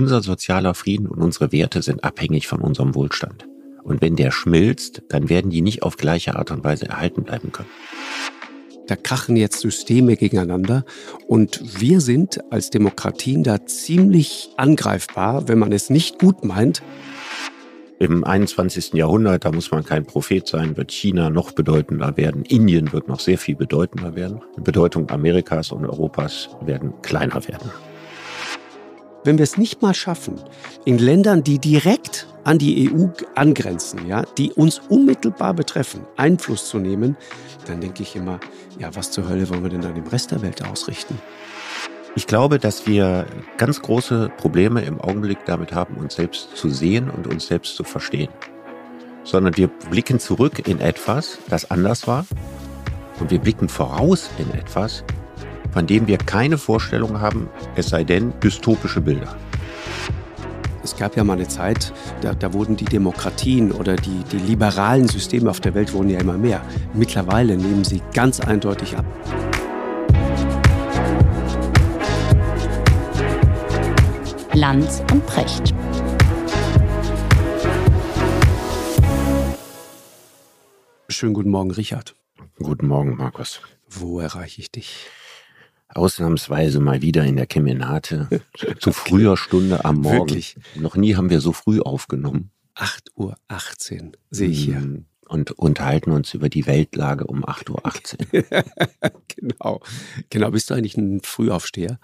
unser sozialer Frieden und unsere Werte sind abhängig von unserem Wohlstand. Und wenn der schmilzt, dann werden die nicht auf gleiche Art und Weise erhalten bleiben können. Da krachen jetzt Systeme gegeneinander und wir sind als Demokratien da ziemlich angreifbar, wenn man es nicht gut meint. Im 21. Jahrhundert, da muss man kein Prophet sein, wird China noch bedeutender werden. Indien wird noch sehr viel bedeutender werden. Die Bedeutung Amerikas und Europas werden kleiner werden. Wenn wir es nicht mal schaffen, in Ländern, die direkt an die EU angrenzen, ja, die uns unmittelbar betreffen, Einfluss zu nehmen, dann denke ich immer, ja, was zur Hölle wollen wir denn dann im Rest der Welt ausrichten? Ich glaube, dass wir ganz große Probleme im Augenblick damit haben, uns selbst zu sehen und uns selbst zu verstehen. Sondern wir blicken zurück in etwas, das anders war. Und wir blicken voraus in etwas, von dem wir keine Vorstellung haben, es sei denn dystopische Bilder. Es gab ja mal eine Zeit, da, da, wurden die Demokratien oder die, die liberalen Systeme auf der Welt wurden ja immer mehr. Mittlerweile nehmen sie ganz eindeutig ab. Lanz und Precht. Schönen guten Morgen, Richard. Guten Morgen, Markus. Wo erreiche ich dich? Ausnahmsweise mal wieder in der Kemenate. zu früher Stunde am Morgen. Wirklich? Noch nie haben wir so früh aufgenommen. 8.18 Uhr sehe ich hier. Mhm. Und unterhalten uns über die Weltlage um 8.18 Uhr. genau. Genau. Bist du eigentlich ein Frühaufsteher?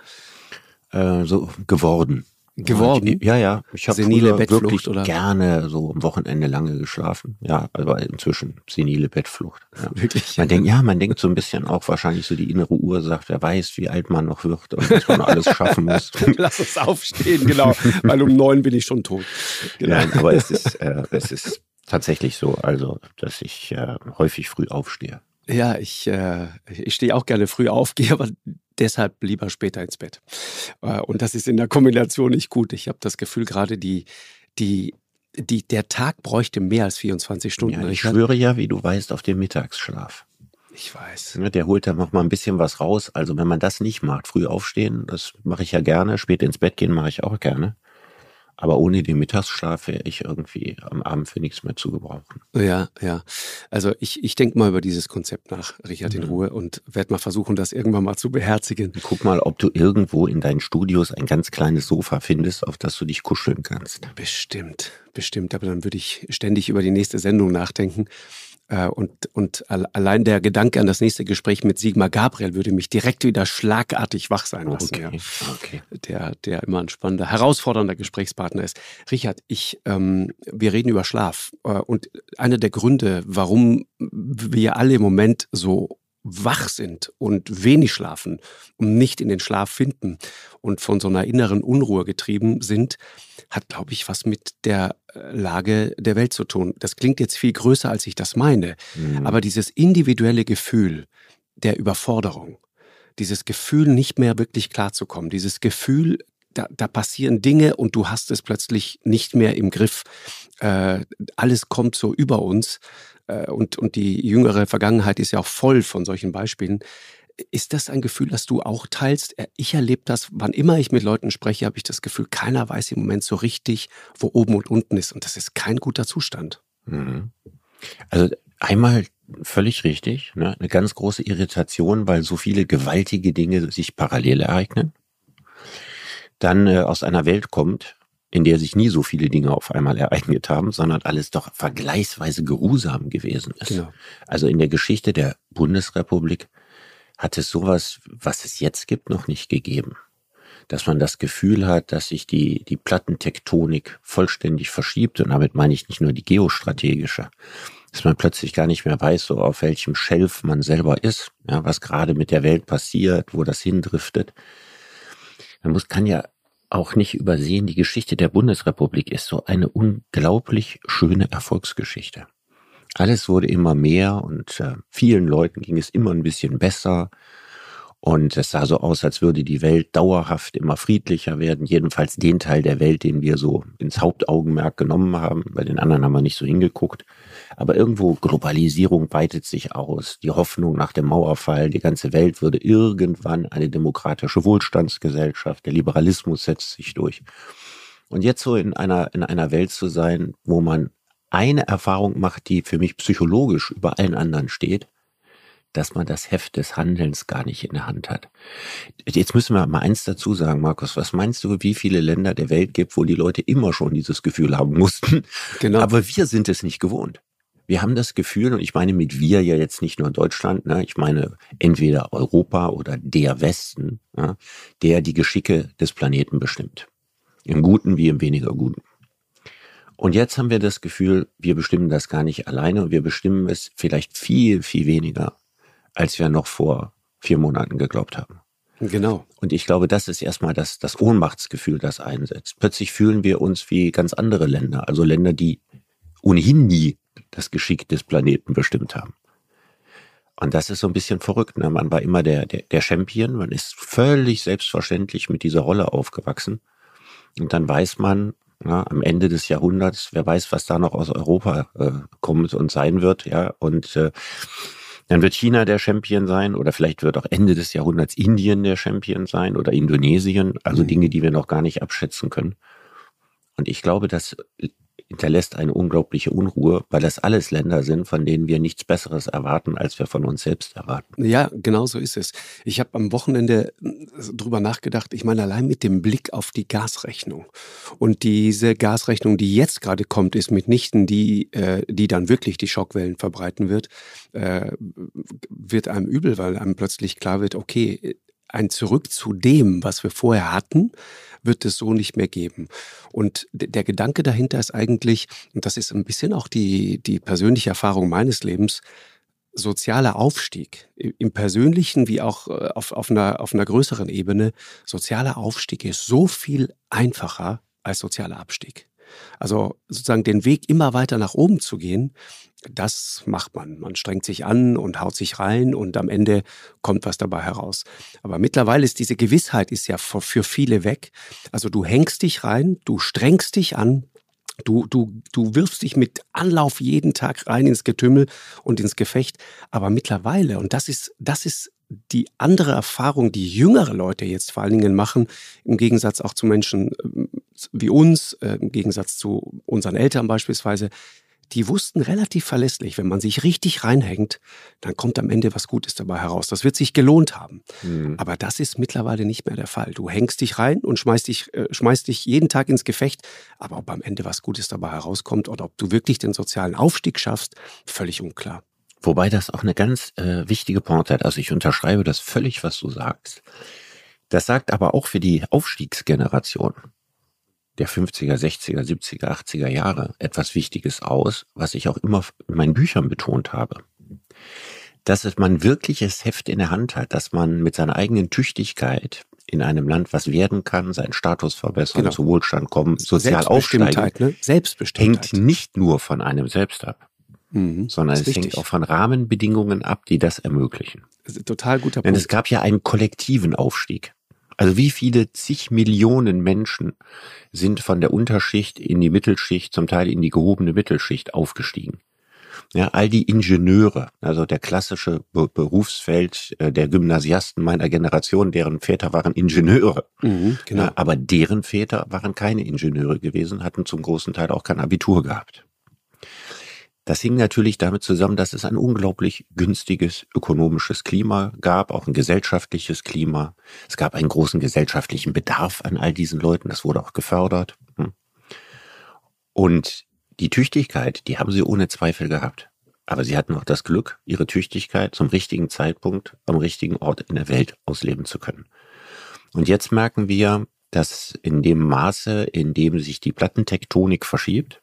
Äh, so geworden geworden. Ich, ja, ja. Ich habe wirklich oder? gerne so am Wochenende lange geschlafen. Ja, aber inzwischen senile Bettflucht. Ja. Wirklich? Man denkt, ja, man denkt so ein bisschen auch wahrscheinlich so die innere Uhr sagt, wer weiß, wie alt man noch wird und was man alles schaffen muss. Lass uns aufstehen, genau. Weil um neun bin ich schon tot. Genau. Ja, aber es ist, äh, es ist tatsächlich so, also, dass ich äh, häufig früh aufstehe. Ja, ich, äh, ich stehe auch gerne früh auf, gehe aber deshalb lieber später ins Bett. Äh, und das ist in der Kombination nicht gut. Ich habe das Gefühl, gerade die, die, die, der Tag bräuchte mehr als 24 Stunden. Ja, ich schwöre ja, wie du weißt, auf den Mittagsschlaf. Ich weiß. Der holt da noch mal ein bisschen was raus. Also wenn man das nicht macht, früh aufstehen, das mache ich ja gerne. Spät ins Bett gehen mache ich auch gerne. Aber ohne den Mittagsschlaf wäre ich irgendwie am Abend für nichts mehr zu gebrauchen. Ja, ja. Also ich, ich denke mal über dieses Konzept nach, Richard, in mhm. Ruhe und werde mal versuchen, das irgendwann mal zu beherzigen. Guck mal, ob du irgendwo in deinen Studios ein ganz kleines Sofa findest, auf das du dich kuscheln kannst. Bestimmt, bestimmt. Aber dann würde ich ständig über die nächste Sendung nachdenken. Äh, und, und allein der Gedanke an das nächste Gespräch mit Sigmar Gabriel würde mich direkt wieder schlagartig wach sein lassen. Okay, ja. okay. Der, der immer ein spannender, herausfordernder Gesprächspartner ist. Richard, ich, ähm, wir reden über Schlaf. Äh, und einer der Gründe, warum wir alle im Moment so wach sind und wenig schlafen und nicht in den Schlaf finden und von so einer inneren Unruhe getrieben sind, hat, glaube ich, was mit der äh, Lage der Welt zu tun. Das klingt jetzt viel größer, als ich das meine, mhm. aber dieses individuelle Gefühl der Überforderung, dieses Gefühl, nicht mehr wirklich klarzukommen, dieses Gefühl, da, da passieren Dinge und du hast es plötzlich nicht mehr im Griff. Äh, alles kommt so über uns äh, und, und die jüngere Vergangenheit ist ja auch voll von solchen Beispielen. Ist das ein Gefühl, das du auch teilst? Äh, ich erlebe das, wann immer ich mit Leuten spreche, habe ich das Gefühl, keiner weiß im Moment so richtig, wo oben und unten ist. Und das ist kein guter Zustand. Mhm. Also einmal völlig richtig, ne? eine ganz große Irritation, weil so viele gewaltige Dinge sich parallel ereignen. Dann äh, aus einer Welt kommt, in der sich nie so viele Dinge auf einmal ereignet haben, sondern alles doch vergleichsweise geruhsam gewesen ist. Genau. Also in der Geschichte der Bundesrepublik hat es sowas, was es jetzt gibt, noch nicht gegeben. Dass man das Gefühl hat, dass sich die, die Plattentektonik vollständig verschiebt und damit meine ich nicht nur die geostrategische, dass man plötzlich gar nicht mehr weiß, so auf welchem Schelf man selber ist, ja, was gerade mit der Welt passiert, wo das hindriftet. Man muss, kann ja auch nicht übersehen, die Geschichte der Bundesrepublik ist so eine unglaublich schöne Erfolgsgeschichte. Alles wurde immer mehr und äh, vielen Leuten ging es immer ein bisschen besser. Und es sah so aus, als würde die Welt dauerhaft immer friedlicher werden. Jedenfalls den Teil der Welt, den wir so ins Hauptaugenmerk genommen haben. Bei den anderen haben wir nicht so hingeguckt. Aber irgendwo Globalisierung weitet sich aus. Die Hoffnung nach dem Mauerfall, die ganze Welt würde irgendwann eine demokratische Wohlstandsgesellschaft. Der Liberalismus setzt sich durch. Und jetzt so in einer, in einer Welt zu sein, wo man eine Erfahrung macht, die für mich psychologisch über allen anderen steht, dass man das Heft des Handelns gar nicht in der Hand hat. Jetzt müssen wir mal eins dazu sagen, Markus. Was meinst du, wie viele Länder der Welt gibt, wo die Leute immer schon dieses Gefühl haben mussten? Genau. Aber wir sind es nicht gewohnt. Wir haben das Gefühl, und ich meine mit wir ja jetzt nicht nur Deutschland, ne, ich meine entweder Europa oder der Westen, ja, der die Geschicke des Planeten bestimmt. Im Guten wie im weniger Guten. Und jetzt haben wir das Gefühl, wir bestimmen das gar nicht alleine und wir bestimmen es vielleicht viel, viel weniger, als wir noch vor vier Monaten geglaubt haben. Genau. Und ich glaube, das ist erstmal das, das Ohnmachtsgefühl, das einsetzt. Plötzlich fühlen wir uns wie ganz andere Länder, also Länder, die ohnehin nie das Geschick des Planeten bestimmt haben. Und das ist so ein bisschen verrückt. Ne? Man war immer der, der, der Champion, man ist völlig selbstverständlich mit dieser Rolle aufgewachsen. Und dann weiß man, ja, am Ende des Jahrhunderts, wer weiß, was da noch aus Europa äh, kommt und sein wird, ja, und äh, dann wird China der Champion sein oder vielleicht wird auch Ende des Jahrhunderts Indien der Champion sein oder Indonesien, also mhm. Dinge, die wir noch gar nicht abschätzen können. Und ich glaube, das hinterlässt eine unglaubliche Unruhe, weil das alles Länder sind, von denen wir nichts Besseres erwarten, als wir von uns selbst erwarten. Ja, genau so ist es. Ich habe am Wochenende äh, drüber nachgedacht, ich meine, allein mit dem Blick auf die Gasrechnung. Und diese Gasrechnung, die jetzt gerade kommt, ist mitnichten die, äh, die dann wirklich die Schockwellen verbreiten wird, äh, wird einem übel, weil einem plötzlich klar wird, okay, ein Zurück zu dem, was wir vorher hatten, wird es so nicht mehr geben. Und der Gedanke dahinter ist eigentlich, und das ist ein bisschen auch die, die persönliche Erfahrung meines Lebens, sozialer Aufstieg im persönlichen wie auch äh, auf, auf, einer, auf einer größeren Ebene. Sozialer Aufstieg ist so viel einfacher als sozialer Abstieg. Also sozusagen den Weg immer weiter nach oben zu gehen, das macht man. Man strengt sich an und haut sich rein und am Ende kommt was dabei heraus. Aber mittlerweile ist diese Gewissheit ist ja für viele weg. Also du hängst dich rein, du strengst dich an, Du, du, du wirfst dich mit Anlauf jeden Tag rein ins Getümmel und ins Gefecht. Aber mittlerweile, und das ist, das ist die andere Erfahrung, die jüngere Leute jetzt vor allen Dingen machen, im Gegensatz auch zu Menschen äh, wie uns, äh, im Gegensatz zu unseren Eltern beispielsweise, die wussten relativ verlässlich, wenn man sich richtig reinhängt, dann kommt am Ende was Gutes dabei heraus. Das wird sich gelohnt haben. Mhm. Aber das ist mittlerweile nicht mehr der Fall. Du hängst dich rein und schmeißt dich, äh, schmeißt dich jeden Tag ins Gefecht. Aber ob am Ende was Gutes dabei herauskommt oder ob du wirklich den sozialen Aufstieg schaffst, völlig unklar. Wobei das auch eine ganz äh, wichtige Pointe hat. Also ich unterschreibe das völlig, was du sagst. Das sagt aber auch für die Aufstiegsgeneration der 50er, 60er, 70er, 80er Jahre etwas Wichtiges aus, was ich auch immer in meinen Büchern betont habe. Dass man wirkliches Heft in der Hand hat, dass man mit seiner eigenen Tüchtigkeit in einem Land was werden kann, seinen Status verbessern, genau. zu Wohlstand kommen, sozial aufsteigen, ne? Selbstbestimmtheit. hängt nicht nur von einem selbst ab, mhm, sondern es hängt auch von Rahmenbedingungen ab, die das ermöglichen. Total guter Punkt. Denn es gab ja einen kollektiven Aufstieg. Also wie viele zig Millionen Menschen sind von der Unterschicht in die Mittelschicht, zum Teil in die gehobene Mittelschicht aufgestiegen? Ja, all die Ingenieure, also der klassische Be Berufsfeld äh, der Gymnasiasten meiner Generation, deren Väter waren Ingenieure. Mhm, genau. ja, aber deren Väter waren keine Ingenieure gewesen, hatten zum großen Teil auch kein Abitur gehabt. Das hing natürlich damit zusammen, dass es ein unglaublich günstiges ökonomisches Klima gab, auch ein gesellschaftliches Klima. Es gab einen großen gesellschaftlichen Bedarf an all diesen Leuten, das wurde auch gefördert. Hm. Und die Tüchtigkeit, die haben sie ohne Zweifel gehabt. Aber sie hatten auch das Glück, ihre Tüchtigkeit zum richtigen Zeitpunkt am richtigen Ort in der Welt ausleben zu können. Und jetzt merken wir, dass in dem Maße, in dem sich die Plattentektonik verschiebt,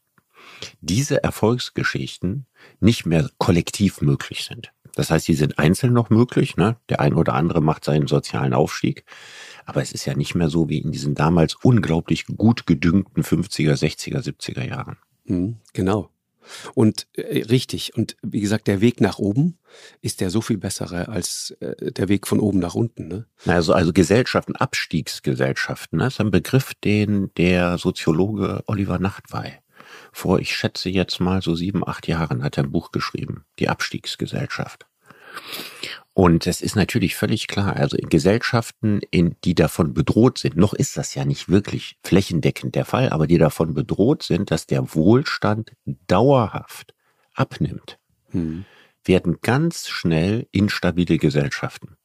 diese Erfolgsgeschichten nicht mehr kollektiv möglich sind. Das heißt, sie sind einzeln noch möglich. Ne? Der ein oder andere macht seinen sozialen Aufstieg. Aber es ist ja nicht mehr so wie in diesen damals unglaublich gut gedüngten 50er, 60er, 70er Jahren. Mhm, genau. Und äh, richtig. Und wie gesagt, der Weg nach oben ist der so viel bessere als äh, der Weg von oben nach unten. Ne? Also, also Gesellschaften, Abstiegsgesellschaften, ne? das ist ein Begriff, den der Soziologe Oliver Nachtwey vor, ich schätze jetzt mal so sieben, acht Jahren hat er ein Buch geschrieben, Die Abstiegsgesellschaft. Und es ist natürlich völlig klar, also in Gesellschaften, in, die davon bedroht sind, noch ist das ja nicht wirklich flächendeckend der Fall, aber die davon bedroht sind, dass der Wohlstand dauerhaft abnimmt, hm. werden ganz schnell instabile Gesellschaften.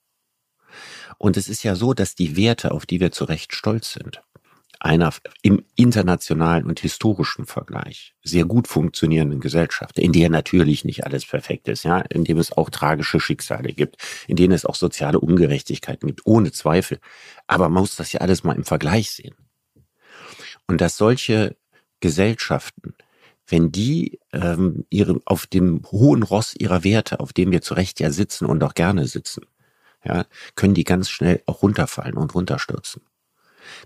Und es ist ja so, dass die Werte, auf die wir zu Recht stolz sind, einer im internationalen und historischen Vergleich sehr gut funktionierenden Gesellschaft, in der natürlich nicht alles perfekt ist, ja, in dem es auch tragische Schicksale gibt, in denen es auch soziale Ungerechtigkeiten gibt, ohne Zweifel. Aber man muss das ja alles mal im Vergleich sehen. Und dass solche Gesellschaften, wenn die ähm, ihre, auf dem hohen Ross ihrer Werte, auf dem wir zu Recht ja sitzen und auch gerne sitzen, ja, können die ganz schnell auch runterfallen und runterstürzen.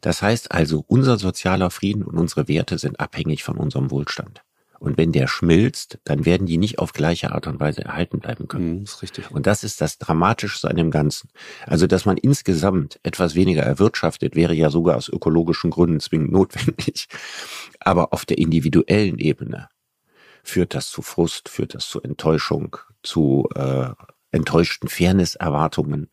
Das heißt also, unser sozialer Frieden und unsere Werte sind abhängig von unserem Wohlstand. Und wenn der schmilzt, dann werden die nicht auf gleiche Art und Weise erhalten bleiben können. Mhm, ist richtig. Und das ist das Dramatischste an dem Ganzen. Also, dass man insgesamt etwas weniger erwirtschaftet, wäre ja sogar aus ökologischen Gründen zwingend notwendig. Aber auf der individuellen Ebene führt das zu Frust, führt das zu Enttäuschung, zu äh, enttäuschten Fairness-Erwartungen.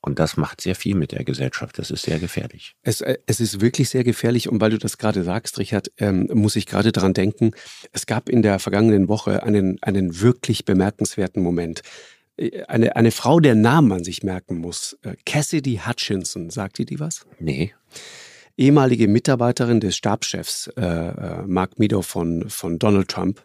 Und das macht sehr viel mit der Gesellschaft. Das ist sehr gefährlich. Es, äh, es ist wirklich sehr gefährlich. Und weil du das gerade sagst, Richard, ähm, muss ich gerade daran denken, es gab in der vergangenen Woche einen, einen wirklich bemerkenswerten Moment. Äh, eine, eine Frau, der Namen man sich merken muss. Äh, Cassidy Hutchinson. Sagt ihr die was? Nee. Ehemalige Mitarbeiterin des Stabschefs äh, Mark Meadow von, von Donald Trump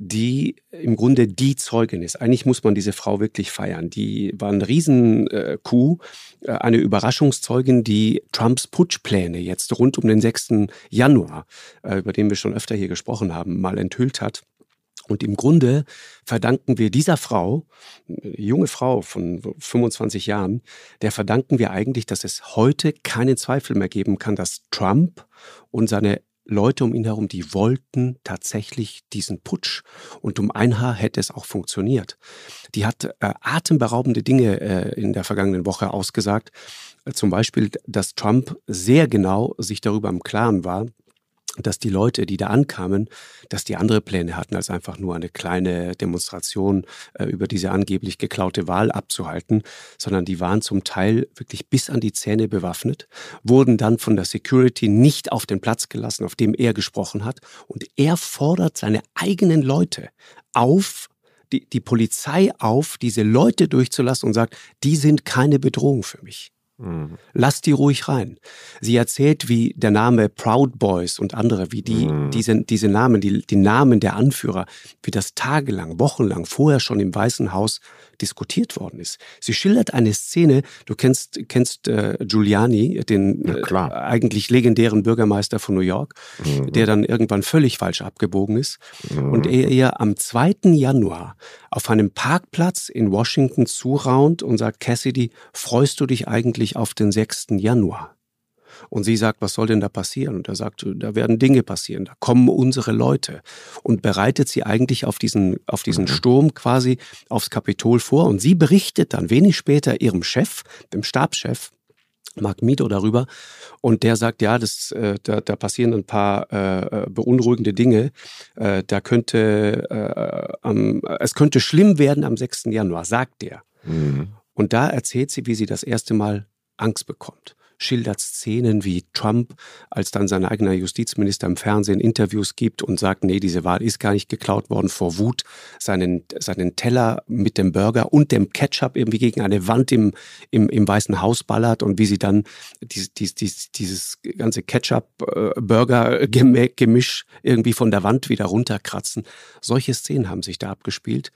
die im Grunde die Zeugin ist. Eigentlich muss man diese Frau wirklich feiern. Die war ein Riesen-Coup, äh, eine Überraschungszeugin, die Trumps Putschpläne jetzt rund um den 6. Januar, äh, über den wir schon öfter hier gesprochen haben, mal enthüllt hat. Und im Grunde verdanken wir dieser Frau, junge Frau von 25 Jahren, der verdanken wir eigentlich, dass es heute keinen Zweifel mehr geben kann, dass Trump und seine Leute um ihn herum, die wollten tatsächlich diesen Putsch. Und um ein Haar hätte es auch funktioniert. Die hat äh, atemberaubende Dinge äh, in der vergangenen Woche ausgesagt. Zum Beispiel, dass Trump sehr genau sich darüber im Klaren war, dass die Leute, die da ankamen, dass die andere Pläne hatten, als einfach nur eine kleine Demonstration äh, über diese angeblich geklaute Wahl abzuhalten, sondern die waren zum Teil wirklich bis an die Zähne bewaffnet, wurden dann von der Security nicht auf den Platz gelassen, auf dem er gesprochen hat. Und er fordert seine eigenen Leute auf, die, die Polizei auf, diese Leute durchzulassen und sagt, die sind keine Bedrohung für mich. Mhm. Lass die ruhig rein. Sie erzählt, wie der Name Proud Boys und andere, wie die, mhm. diese, diese Namen, die, die Namen der Anführer, wie das tagelang, wochenlang vorher schon im Weißen Haus diskutiert worden ist. Sie schildert eine Szene, du kennst, kennst äh, Giuliani, den äh, eigentlich legendären Bürgermeister von New York, mhm. der dann irgendwann völlig falsch abgebogen ist mhm. und er ihr am 2. Januar auf einem Parkplatz in Washington zuraunt und sagt, Cassidy, freust du dich eigentlich auf den 6. Januar? Und sie sagt, was soll denn da passieren? Und er sagt, da werden Dinge passieren, da kommen unsere Leute. Und bereitet sie eigentlich auf diesen, auf diesen mhm. Sturm quasi aufs Kapitol vor. Und sie berichtet dann wenig später ihrem Chef, dem Stabschef, Mark Mito darüber und der sagt, ja, das, äh, da, da passieren ein paar äh, äh beunruhigende Dinge. Äh, da könnte äh, am, es könnte schlimm werden am 6. Januar, sagt der. Mhm. Und da erzählt sie, wie sie das erste Mal Angst bekommt schildert Szenen wie Trump, als dann sein eigener Justizminister im Fernsehen Interviews gibt und sagt, nee, diese Wahl ist gar nicht geklaut worden, vor Wut seinen, seinen Teller mit dem Burger und dem Ketchup irgendwie gegen eine Wand im, im, im Weißen Haus ballert und wie sie dann dies, dies, dies, dieses ganze Ketchup-Burger-Gemisch irgendwie von der Wand wieder runterkratzen. Solche Szenen haben sich da abgespielt.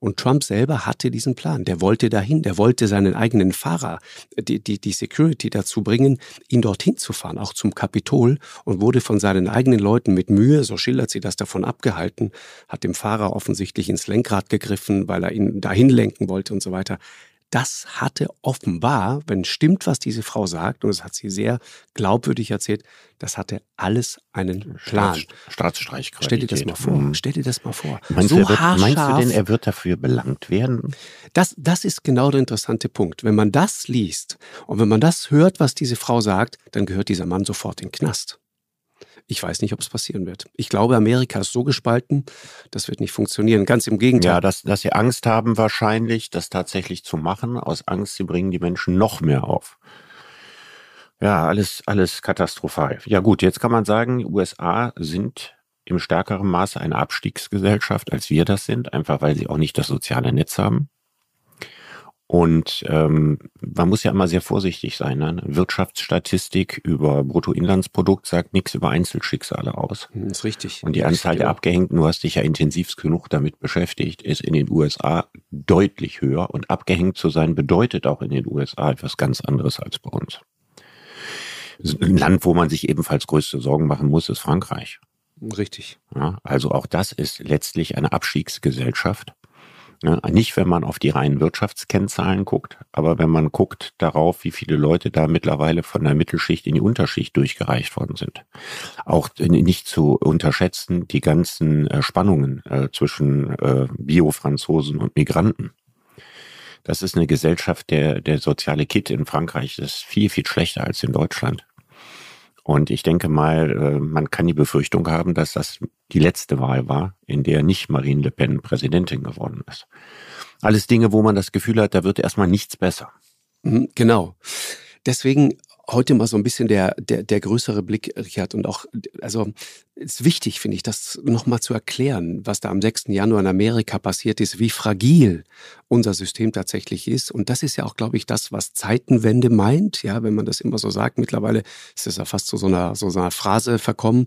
Und Trump selber hatte diesen Plan. Der wollte dahin, der wollte seinen eigenen Fahrer, die, die, die Security dazu bringen, ihn dorthin zu fahren, auch zum Kapitol und wurde von seinen eigenen Leuten mit Mühe, so schildert sie das, davon abgehalten, hat dem Fahrer offensichtlich ins Lenkrad gegriffen, weil er ihn dahin lenken wollte und so weiter das hatte offenbar, wenn stimmt, was diese Frau sagt, und das hat sie sehr glaubwürdig erzählt, das hatte alles einen Plan. Staats, Staatsstreich. Stell dir das mal vor. Mhm. Stell dir das mal vor. Meinst, so du, wird, meinst du denn, er wird dafür belangt werden? Das, das ist genau der interessante Punkt. Wenn man das liest und wenn man das hört, was diese Frau sagt, dann gehört dieser Mann sofort in den Knast. Ich weiß nicht, ob es passieren wird. Ich glaube, Amerika ist so gespalten, das wird nicht funktionieren. Ganz im Gegenteil. Ja, dass, dass sie Angst haben wahrscheinlich, das tatsächlich zu machen. Aus Angst, sie bringen die Menschen noch mehr auf. Ja, alles, alles katastrophal. Ja gut, jetzt kann man sagen, USA sind im stärkeren Maße eine Abstiegsgesellschaft, als wir das sind, einfach weil sie auch nicht das soziale Netz haben. Und ähm, man muss ja immer sehr vorsichtig sein. Ne? Wirtschaftsstatistik über Bruttoinlandsprodukt sagt nichts über Einzelschicksale aus. Das hm, ist richtig. Und die Anzahl der Abgehängten, du hast dich ja intensiv genug damit beschäftigt, ist in den USA deutlich höher. Und abgehängt zu sein bedeutet auch in den USA etwas ganz anderes als bei uns. Ein Land, wo man sich ebenfalls größte Sorgen machen muss, ist Frankreich. Richtig. Ja, also auch das ist letztlich eine Abstiegsgesellschaft. Ja, nicht, wenn man auf die reinen Wirtschaftskennzahlen guckt, aber wenn man guckt darauf, wie viele Leute da mittlerweile von der Mittelschicht in die Unterschicht durchgereicht worden sind. Auch nicht zu unterschätzen die ganzen äh, Spannungen äh, zwischen äh, Bio-Franzosen und Migranten. Das ist eine Gesellschaft, der, der soziale Kit in Frankreich ist viel, viel schlechter als in Deutschland. Und ich denke mal, äh, man kann die Befürchtung haben, dass das die letzte Wahl war, in der nicht Marine Le Pen Präsidentin geworden ist. Alles Dinge, wo man das Gefühl hat, da wird erstmal nichts besser. Mhm, genau. Deswegen heute mal so ein bisschen der, der, der größere Blick, Richard, und auch, also ist wichtig, finde ich, das nochmal zu erklären, was da am 6. Januar in Amerika passiert ist, wie fragil unser System tatsächlich ist. Und das ist ja auch, glaube ich, das, was Zeitenwende meint. Ja, wenn man das immer so sagt, mittlerweile ist es ja fast zu so einer, so einer Phrase verkommen.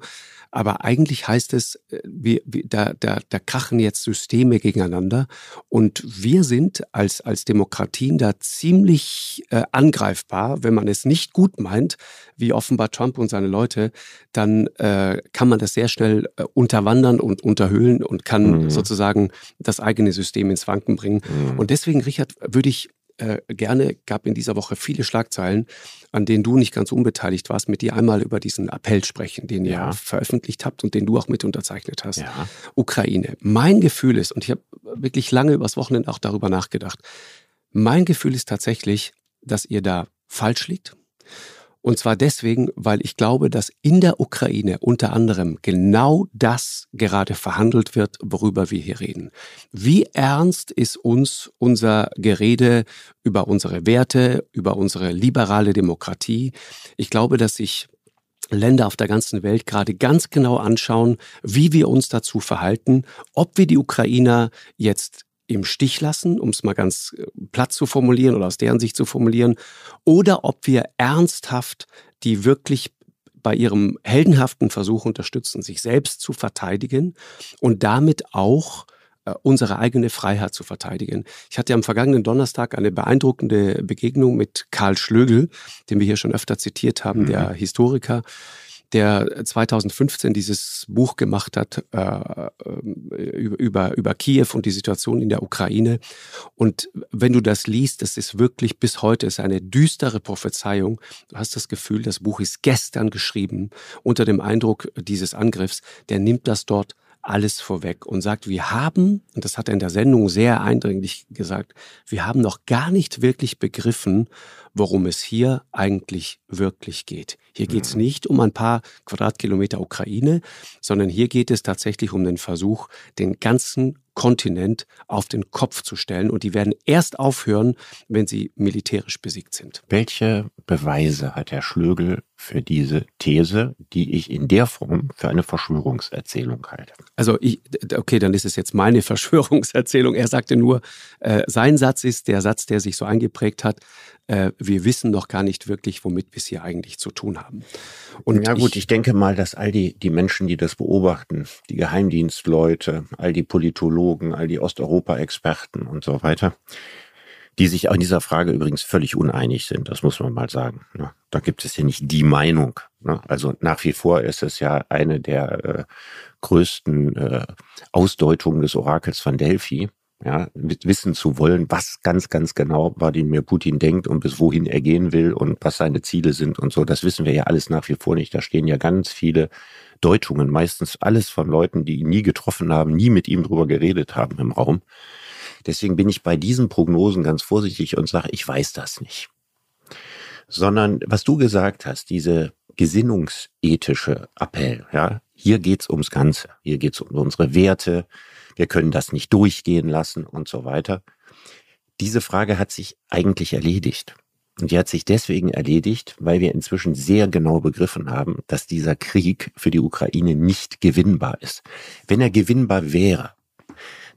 Aber eigentlich heißt es, äh, wir, wir, da, da, da krachen jetzt Systeme gegeneinander und wir sind als, als Demokratien da ziemlich äh, angreifbar. Wenn man es nicht gut meint, wie offenbar Trump und seine Leute, dann äh, kann man das sehr schnell äh, unterwandern und unterhöhlen und kann mhm. sozusagen das eigene System ins Wanken bringen. Mhm. Und deswegen, Richard, würde ich äh, gerne, gab in dieser Woche viele Schlagzeilen, an denen du nicht ganz unbeteiligt warst, mit dir einmal über diesen Appell sprechen, den ja. ihr veröffentlicht habt und den du auch mit unterzeichnet hast. Ja. Ukraine. Mein Gefühl ist, und ich habe wirklich lange übers Wochenende auch darüber nachgedacht, mein Gefühl ist tatsächlich, dass ihr da falsch liegt und zwar deswegen, weil ich glaube, dass in der Ukraine unter anderem genau das gerade verhandelt wird, worüber wir hier reden. Wie ernst ist uns unser Gerede über unsere Werte, über unsere liberale Demokratie? Ich glaube, dass sich Länder auf der ganzen Welt gerade ganz genau anschauen, wie wir uns dazu verhalten, ob wir die Ukrainer jetzt im Stich lassen, um es mal ganz äh, platt zu formulieren oder aus deren Sicht zu formulieren, oder ob wir ernsthaft die wirklich bei ihrem heldenhaften Versuch unterstützen, sich selbst zu verteidigen und damit auch äh, unsere eigene Freiheit zu verteidigen. Ich hatte am vergangenen Donnerstag eine beeindruckende Begegnung mit Karl Schlögel, den wir hier schon öfter zitiert haben, mhm. der Historiker, der 2015 dieses Buch gemacht hat äh, über, über Kiew und die Situation in der Ukraine. Und wenn du das liest, das ist wirklich bis heute ist eine düstere Prophezeiung. Du hast das Gefühl, das Buch ist gestern geschrieben unter dem Eindruck dieses Angriffs. Der nimmt das dort alles vorweg und sagt, wir haben, und das hat er in der Sendung sehr eindringlich gesagt, wir haben noch gar nicht wirklich begriffen, worum es hier eigentlich wirklich geht. Hier geht es nicht um ein paar Quadratkilometer Ukraine, sondern hier geht es tatsächlich um den Versuch, den ganzen Kontinent auf den Kopf zu stellen. Und die werden erst aufhören, wenn sie militärisch besiegt sind. Welche Beweise hat Herr Schlögel für diese These, die ich in der Form für eine Verschwörungserzählung halte? Also, ich, okay, dann ist es jetzt meine Verschwörungserzählung. Er sagte nur, äh, sein Satz ist der Satz, der sich so eingeprägt hat äh, wir wissen noch gar nicht wirklich, womit wir es hier eigentlich zu tun haben. Und ja gut, ich, ich denke mal, dass all die, die Menschen, die das beobachten, die Geheimdienstleute, all die Politologen, all die Osteuropa-Experten und so weiter, die sich in dieser Frage übrigens völlig uneinig sind, das muss man mal sagen. Ne? Da gibt es ja nicht die Meinung. Ne? Also nach wie vor ist es ja eine der äh, größten äh, Ausdeutungen des Orakels von Delphi, ja, wissen zu wollen, was ganz, ganz genau Wladimir Putin denkt und bis wohin er gehen will und was seine Ziele sind und so. Das wissen wir ja alles nach wie vor nicht. Da stehen ja ganz viele Deutungen, meistens alles von Leuten, die ihn nie getroffen haben, nie mit ihm drüber geredet haben im Raum. Deswegen bin ich bei diesen Prognosen ganz vorsichtig und sage, ich weiß das nicht. Sondern was du gesagt hast, diese gesinnungsethische Appell. Ja, hier geht's ums Ganze. Hier geht's um unsere Werte. Wir können das nicht durchgehen lassen und so weiter. Diese Frage hat sich eigentlich erledigt. Und die hat sich deswegen erledigt, weil wir inzwischen sehr genau begriffen haben, dass dieser Krieg für die Ukraine nicht gewinnbar ist. Wenn er gewinnbar wäre,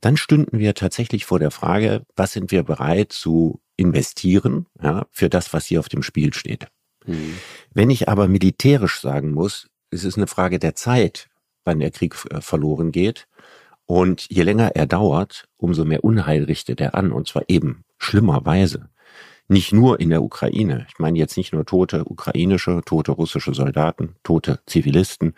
dann stünden wir tatsächlich vor der Frage, was sind wir bereit zu investieren ja, für das, was hier auf dem Spiel steht. Mhm. Wenn ich aber militärisch sagen muss, es ist eine Frage der Zeit, wann der Krieg äh, verloren geht. Und je länger er dauert, umso mehr Unheil richtet er an, und zwar eben schlimmerweise. Nicht nur in der Ukraine. Ich meine jetzt nicht nur tote ukrainische, tote russische Soldaten, tote Zivilisten,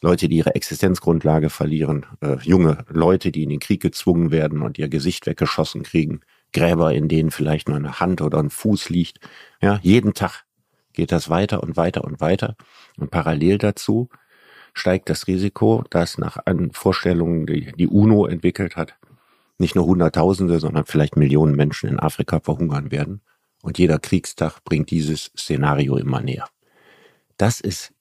Leute, die ihre Existenzgrundlage verlieren, äh, junge Leute, die in den Krieg gezwungen werden und ihr Gesicht weggeschossen kriegen, Gräber, in denen vielleicht nur eine Hand oder ein Fuß liegt. Ja, jeden Tag geht das weiter und weiter und weiter. Und parallel dazu steigt das Risiko, dass nach Vorstellungen, die die UNO entwickelt hat, nicht nur Hunderttausende, sondern vielleicht Millionen Menschen in Afrika verhungern werden. Und jeder Kriegstag bringt dieses Szenario immer näher. Das ist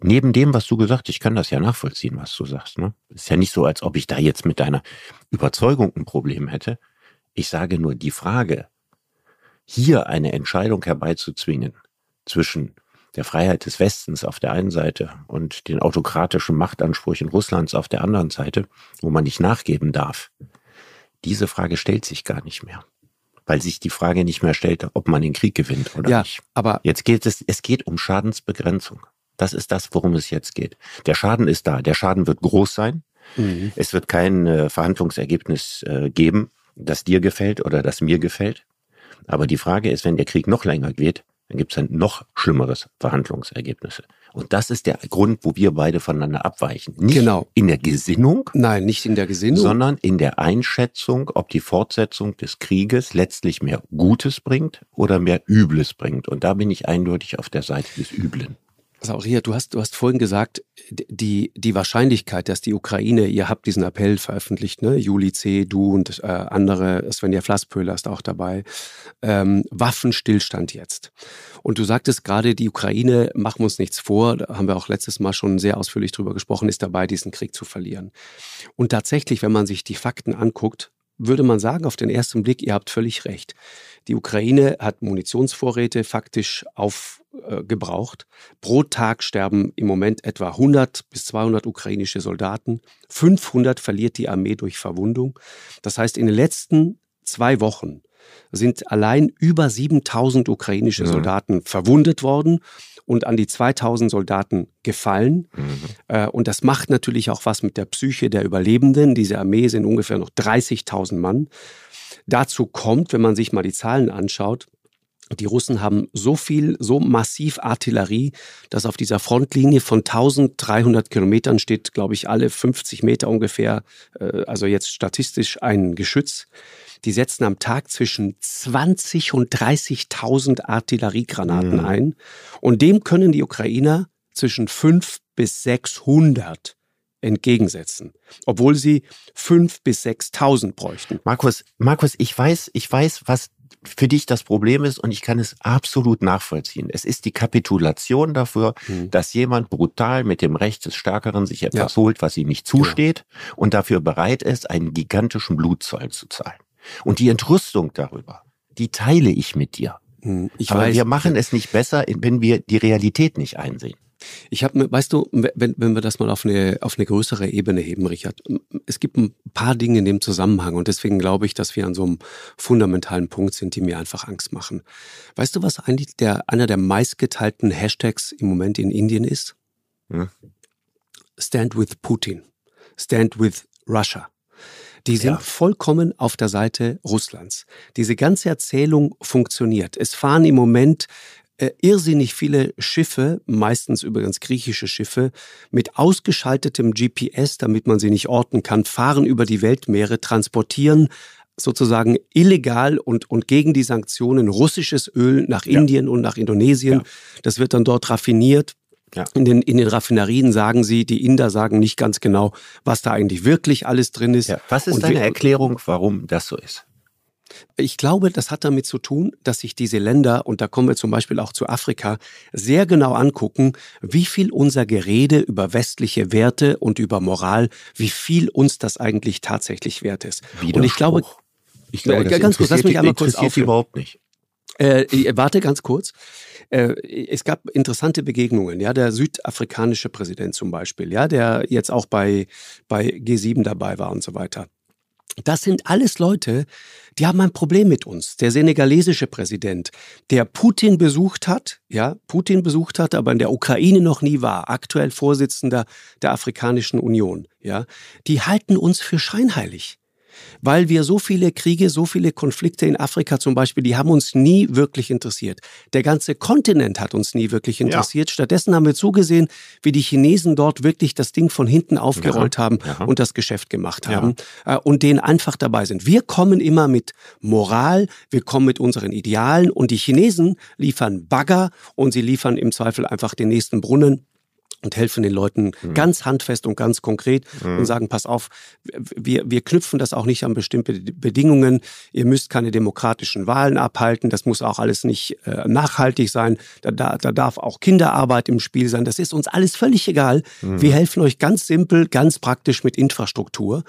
neben dem, was du gesagt hast, ich kann das ja nachvollziehen, was du sagst. Ne? Ist ja nicht so, als ob ich da jetzt mit deiner Überzeugung ein Problem hätte. Ich sage nur die Frage, hier eine Entscheidung herbeizuzwingen zwischen der Freiheit des Westens auf der einen Seite und den autokratischen Machtansprüchen Russlands auf der anderen Seite, wo man nicht nachgeben darf, diese Frage stellt sich gar nicht mehr weil sich die Frage nicht mehr stellt, ob man den Krieg gewinnt oder ja, nicht. Aber jetzt geht es, es geht um Schadensbegrenzung. Das ist das, worum es jetzt geht. Der Schaden ist da. Der Schaden wird groß sein. Mhm. Es wird kein äh, Verhandlungsergebnis äh, geben, das dir gefällt oder das mir gefällt. Aber die Frage ist, wenn der Krieg noch länger geht, dann gibt es ein noch schlimmeres Verhandlungsergebnisse. Und das ist der Grund, wo wir beide voneinander abweichen. Nicht genau. in der Gesinnung. Nein, nicht in der Gesinnung. Sondern in der Einschätzung, ob die Fortsetzung des Krieges letztlich mehr Gutes bringt oder mehr Übles bringt. Und da bin ich eindeutig auf der Seite des Üblen. Sauria, du hast, du hast vorhin gesagt, die, die Wahrscheinlichkeit, dass die Ukraine, ihr habt diesen Appell veröffentlicht, ne? Juli C., du und äh, andere, Svenja Flasspöhler ist auch dabei, ähm, Waffenstillstand jetzt. Und du sagtest gerade, die Ukraine, machen wir uns nichts vor, da haben wir auch letztes Mal schon sehr ausführlich drüber gesprochen, ist dabei, diesen Krieg zu verlieren. Und tatsächlich, wenn man sich die Fakten anguckt, würde man sagen auf den ersten Blick, ihr habt völlig recht. Die Ukraine hat Munitionsvorräte faktisch aufgebraucht. Äh, Pro Tag sterben im Moment etwa 100 bis 200 ukrainische Soldaten. 500 verliert die Armee durch Verwundung. Das heißt, in den letzten zwei Wochen sind allein über 7000 ukrainische Soldaten mhm. verwundet worden und an die 2000 Soldaten gefallen. Mhm. Äh, und das macht natürlich auch was mit der Psyche der Überlebenden. Diese Armee sind ungefähr noch 30.000 Mann. Dazu kommt, wenn man sich mal die Zahlen anschaut, die Russen haben so viel, so massiv Artillerie, dass auf dieser Frontlinie von 1300 Kilometern steht, glaube ich, alle 50 Meter ungefähr, äh, also jetzt statistisch ein Geschütz. Die setzen am Tag zwischen 20 und 30.000 Artilleriegranaten mhm. ein. Und dem können die Ukrainer zwischen 5 bis 600 entgegensetzen, obwohl sie 5 bis 6.000 bräuchten. Markus, Markus, ich weiß, ich weiß, was für dich das Problem ist und ich kann es absolut nachvollziehen. Es ist die Kapitulation dafür, mhm. dass jemand brutal mit dem Recht des Stärkeren sich etwas ja. holt, was ihm nicht zusteht ja. und dafür bereit ist, einen gigantischen Blutzoll zu zahlen. Und die Entrüstung darüber, die teile ich mit dir. Hm, ich Aber weiß, wir machen es nicht besser, wenn wir die Realität nicht einsehen. Ich habe, weißt du, wenn, wenn wir das mal auf eine, auf eine größere Ebene heben, Richard, es gibt ein paar Dinge in dem Zusammenhang und deswegen glaube ich, dass wir an so einem fundamentalen Punkt sind, die mir einfach Angst machen. Weißt du, was eigentlich der, einer der meistgeteilten Hashtags im Moment in Indien ist? Hm? Stand with Putin. Stand with Russia. Die sind ja. vollkommen auf der Seite Russlands. Diese ganze Erzählung funktioniert. Es fahren im Moment äh, irrsinnig viele Schiffe, meistens übrigens griechische Schiffe, mit ausgeschaltetem GPS, damit man sie nicht orten kann, fahren über die Weltmeere, transportieren sozusagen illegal und, und gegen die Sanktionen russisches Öl nach ja. Indien und nach Indonesien. Ja. Das wird dann dort raffiniert, ja. In, den, in den Raffinerien sagen sie, die Inder sagen nicht ganz genau, was da eigentlich wirklich alles drin ist. Ja. Was ist deine Erklärung, warum das so ist? Ich glaube, das hat damit zu tun, dass sich diese Länder, und da kommen wir zum Beispiel auch zu Afrika, sehr genau angucken, wie viel unser Gerede über westliche Werte und über Moral, wie viel uns das eigentlich tatsächlich wert ist. Und ich glaube, ich glaube, das ganz kurz, lass mich einmal kurz auf. überhaupt nicht. Äh, warte ganz kurz. Äh, es gab interessante Begegnungen, ja, der südafrikanische Präsident zum Beispiel, ja, der jetzt auch bei, bei G7 dabei war und so weiter. Das sind alles Leute, die haben ein Problem mit uns. Der senegalesische Präsident, der Putin besucht hat, ja, Putin besucht hat, aber in der Ukraine noch nie war, aktuell Vorsitzender der Afrikanischen Union, ja, die halten uns für scheinheilig weil wir so viele Kriege, so viele Konflikte in Afrika zum Beispiel, die haben uns nie wirklich interessiert. Der ganze Kontinent hat uns nie wirklich interessiert. Ja. Stattdessen haben wir zugesehen, wie die Chinesen dort wirklich das Ding von hinten aufgerollt ja. haben ja. und das Geschäft gemacht haben äh, und denen einfach dabei sind. Wir kommen immer mit Moral, wir kommen mit unseren Idealen und die Chinesen liefern Bagger und sie liefern im Zweifel einfach den nächsten Brunnen und helfen den Leuten mhm. ganz handfest und ganz konkret mhm. und sagen, pass auf, wir, wir knüpfen das auch nicht an bestimmte Bedingungen. Ihr müsst keine demokratischen Wahlen abhalten. Das muss auch alles nicht äh, nachhaltig sein. Da, da, da darf auch Kinderarbeit im Spiel sein. Das ist uns alles völlig egal. Mhm. Wir helfen euch ganz simpel, ganz praktisch mit Infrastruktur.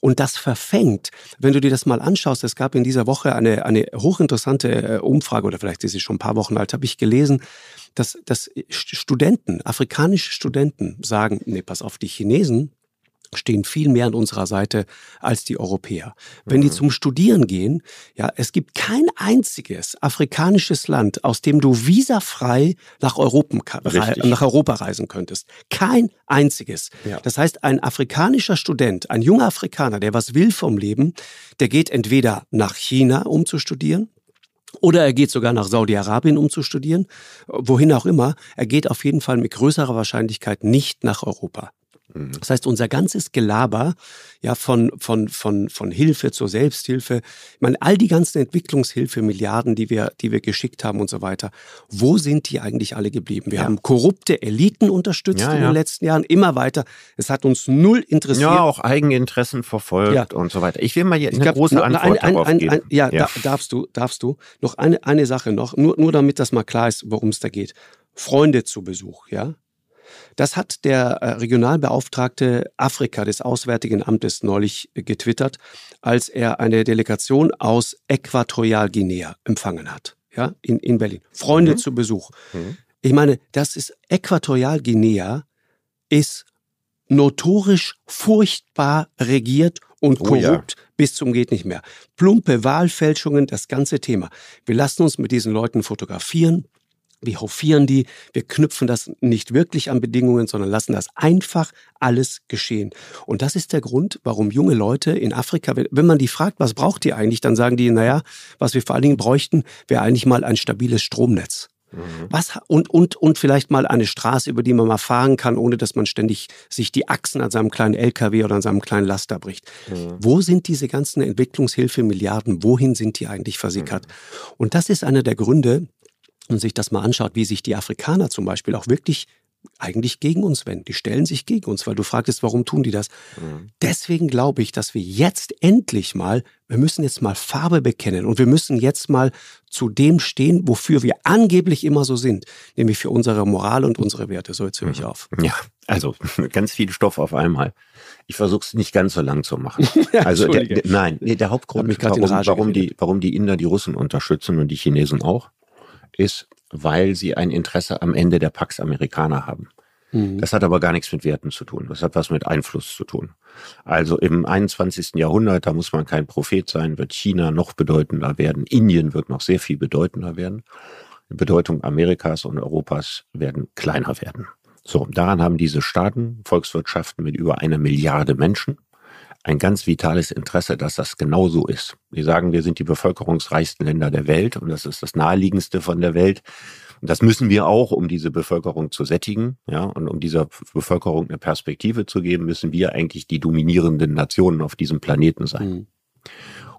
Und das verfängt, wenn du dir das mal anschaust, es gab in dieser Woche eine, eine hochinteressante äh, Umfrage, oder vielleicht ist sie schon ein paar Wochen alt, habe ich gelesen, dass, dass Studenten, afrikanische Studenten sagen, nee, pass auf, die Chinesen stehen viel mehr an unserer Seite als die Europäer. Wenn die mhm. zum Studieren gehen, ja, es gibt kein einziges afrikanisches Land, aus dem du visafrei nach Europa, nach Europa reisen könntest. Kein einziges. Ja. Das heißt, ein afrikanischer Student, ein junger Afrikaner, der was will vom Leben, der geht entweder nach China, um zu studieren, oder er geht sogar nach Saudi-Arabien, um zu studieren. Wohin auch immer. Er geht auf jeden Fall mit größerer Wahrscheinlichkeit nicht nach Europa. Mhm. Das heißt, unser ganzes Gelaber, ja, von, von, von, von Hilfe zur Selbsthilfe, ich meine, all die ganzen Entwicklungshilfe, Milliarden, die wir, die wir geschickt haben und so weiter, wo sind die eigentlich alle geblieben? Wir ja. haben korrupte Eliten unterstützt ja, in den letzten Jahren, immer weiter. Es hat uns null interessiert. Ja, auch Eigeninteressen verfolgt und so weiter. Ich will mal hier eine glaub, große Antwort ein, darauf ein, geben. ja, da, darfst du, darfst du. Noch eine, eine Sache noch, nur, nur damit das mal klar ist, worum es da geht. Freunde zu Besuch, ja? Das hat der äh, Regionalbeauftragte Afrika des Auswärtigen Amtes neulich getwittert, als er eine Delegation aus Äquatorialguinea empfangen hat, ja, in, in Berlin. Freunde mhm. zu Besuch. Mhm. Ich meine, das ist Äquatorialguinea ist notorisch furchtbar regiert und korrupt oh ja. bis zum geht nicht mehr. Plumpe Wahlfälschungen, das ganze Thema. Wir lassen uns mit diesen Leuten fotografieren, wir hofieren die, wir knüpfen das nicht wirklich an Bedingungen, sondern lassen das einfach alles geschehen. Und das ist der Grund, warum junge Leute in Afrika, wenn man die fragt, was braucht ihr eigentlich, dann sagen die, naja, was wir vor allen Dingen bräuchten, wäre eigentlich mal ein stabiles Stromnetz. Mhm. Was, und, und, und vielleicht mal eine Straße, über die man mal fahren kann, ohne dass man ständig sich die Achsen an seinem kleinen LKW oder an seinem kleinen Laster bricht. Mhm. Wo sind diese ganzen Entwicklungshilfe-Milliarden? Wohin sind die eigentlich versickert? Mhm. Und das ist einer der Gründe, und sich das mal anschaut, wie sich die Afrikaner zum Beispiel auch wirklich eigentlich gegen uns wenden. Die stellen sich gegen uns, weil du fragtest, warum tun die das? Mhm. Deswegen glaube ich, dass wir jetzt endlich mal, wir müssen jetzt mal Farbe bekennen und wir müssen jetzt mal zu dem stehen, wofür wir angeblich immer so sind, nämlich für unsere Moral und unsere Werte. So, jetzt höre ich mhm. auf. Ja, also ganz viel Stoff auf einmal. Ich versuche es nicht ganz so lang zu machen. Also der, der, nein, der Hauptgrund, warum, warum die, warum die Inder die Russen unterstützen und die Chinesen auch, ist, weil sie ein Interesse am Ende der Pax Amerikaner haben. Mhm. Das hat aber gar nichts mit Werten zu tun. Das hat was mit Einfluss zu tun. Also im 21. Jahrhundert, da muss man kein Prophet sein, wird China noch bedeutender werden. Indien wird noch sehr viel bedeutender werden. Die Bedeutung Amerikas und Europas werden kleiner werden. So, daran haben diese Staaten, Volkswirtschaften mit über einer Milliarde Menschen, ein ganz vitales Interesse, dass das genau so ist. Wir sagen, wir sind die bevölkerungsreichsten Länder der Welt und das ist das naheliegendste von der Welt. Und das müssen wir auch, um diese Bevölkerung zu sättigen, ja, und um dieser Bevölkerung eine Perspektive zu geben, müssen wir eigentlich die dominierenden Nationen auf diesem Planeten sein. Mhm.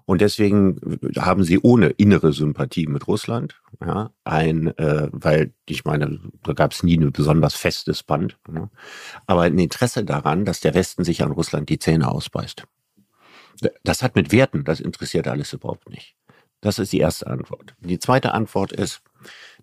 Und deswegen haben sie ohne innere Sympathie mit Russland, ja, ein, äh, weil ich meine, da gab es nie ein besonders festes Band, ja, aber ein Interesse daran, dass der Westen sich an Russland die Zähne ausbeißt. Das hat mit Werten, das interessiert alles überhaupt nicht. Das ist die erste Antwort. Die zweite Antwort ist,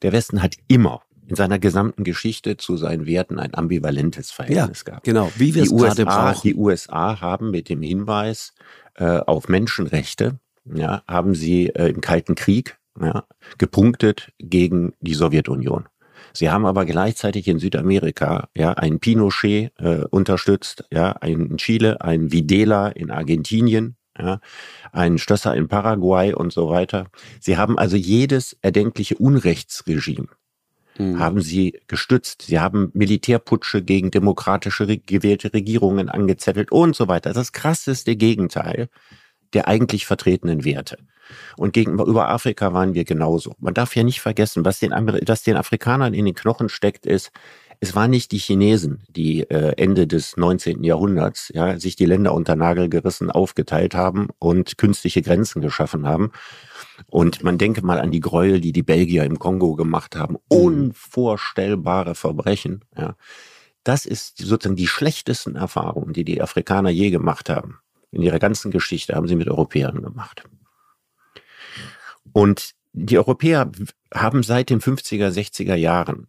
der Westen hat immer in seiner gesamten Geschichte zu seinen Werten ein ambivalentes Verhältnis ja, gehabt. Genau, wie wir es gerade brauchen. Die USA haben mit dem Hinweis äh, auf Menschenrechte, ja, haben sie äh, im Kalten Krieg ja, gepunktet gegen die Sowjetunion. Sie haben aber gleichzeitig in Südamerika ja einen Pinochet äh, unterstützt, ja, einen in Chile, einen Videla in Argentinien, ja, einen Stösser in Paraguay und so weiter. Sie haben also jedes erdenkliche Unrechtsregime mhm. haben sie gestützt. Sie haben Militärputsche gegen demokratische gewählte Regierungen angezettelt und so weiter. Das krasseste Gegenteil der eigentlich vertretenen Werte. Und gegenüber Afrika waren wir genauso. Man darf ja nicht vergessen, was den, Amer was den Afrikanern in den Knochen steckt, ist, es waren nicht die Chinesen, die äh, Ende des 19. Jahrhunderts ja, sich die Länder unter Nagel gerissen, aufgeteilt haben und künstliche Grenzen geschaffen haben. Und man denke mal an die Gräuel, die die Belgier im Kongo gemacht haben. Mhm. Unvorstellbare Verbrechen. Ja. Das ist sozusagen die schlechtesten Erfahrungen, die die Afrikaner je gemacht haben. In ihrer ganzen Geschichte haben sie mit Europäern gemacht. Und die Europäer haben seit den 50er, 60er Jahren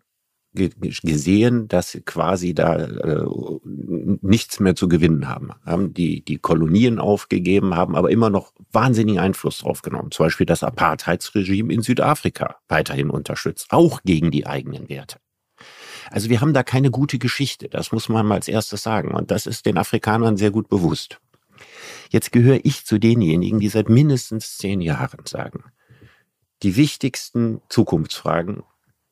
gesehen, dass sie quasi da äh, nichts mehr zu gewinnen haben. Haben die, die Kolonien aufgegeben, haben aber immer noch wahnsinnigen Einfluss drauf genommen. Zum Beispiel das Apartheidsregime in Südafrika weiterhin unterstützt, auch gegen die eigenen Werte. Also wir haben da keine gute Geschichte, das muss man mal als erstes sagen. Und das ist den Afrikanern sehr gut bewusst. Jetzt gehöre ich zu denjenigen, die seit mindestens zehn Jahren sagen, die wichtigsten Zukunftsfragen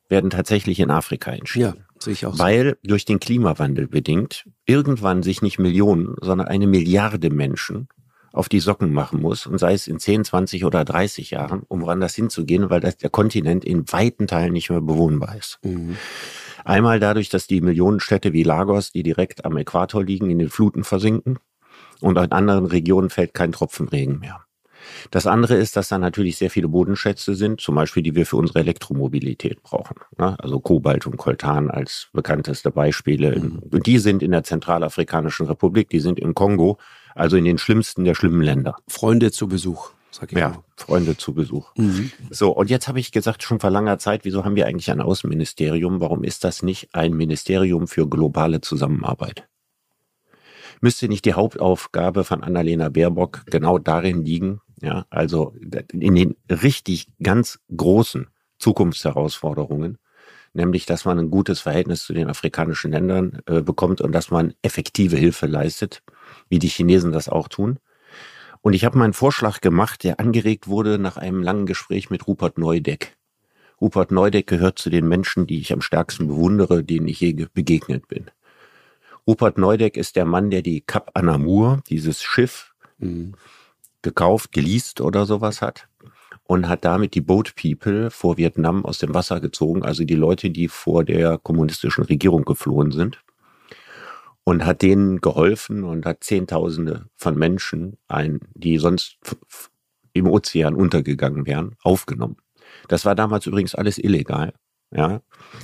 werden tatsächlich in Afrika entschieden. Ja, sehe ich auch. Weil so. durch den Klimawandel bedingt irgendwann sich nicht Millionen, sondern eine Milliarde Menschen auf die Socken machen muss und sei es in 10, 20 oder 30 Jahren, um woanders hinzugehen, weil das, der Kontinent in weiten Teilen nicht mehr bewohnbar ist. Mhm. Einmal dadurch, dass die Millionenstädte wie Lagos, die direkt am Äquator liegen, in den Fluten versinken und in anderen Regionen fällt kein Tropfen Regen mehr. Das andere ist, dass da natürlich sehr viele Bodenschätze sind, zum Beispiel, die wir für unsere Elektromobilität brauchen. Ne? Also Kobalt und Koltan als bekannteste Beispiele. Mhm. Und die sind in der Zentralafrikanischen Republik, die sind im Kongo, also in den schlimmsten der schlimmen Länder. Freunde zu Besuch. Sag ich ja, mal. Freunde zu Besuch. Mhm. So, und jetzt habe ich gesagt, schon vor langer Zeit, wieso haben wir eigentlich ein Außenministerium? Warum ist das nicht ein Ministerium für globale Zusammenarbeit? Müsste nicht die Hauptaufgabe von Annalena Baerbock genau darin liegen, ja, also in den richtig ganz großen Zukunftsherausforderungen, nämlich dass man ein gutes Verhältnis zu den afrikanischen Ländern äh, bekommt und dass man effektive Hilfe leistet, wie die Chinesen das auch tun. Und ich habe meinen Vorschlag gemacht, der angeregt wurde nach einem langen Gespräch mit Rupert Neudeck. Rupert Neudeck gehört zu den Menschen, die ich am stärksten bewundere, denen ich je begegnet bin. Rupert Neudeck ist der Mann, der die Cap Anamur, dieses Schiff, mhm gekauft, geleast oder sowas hat und hat damit die Boat People vor Vietnam aus dem Wasser gezogen, also die Leute, die vor der kommunistischen Regierung geflohen sind und hat denen geholfen und hat Zehntausende von Menschen, ein, die sonst im Ozean untergegangen wären, aufgenommen. Das war damals übrigens alles illegal. Ja,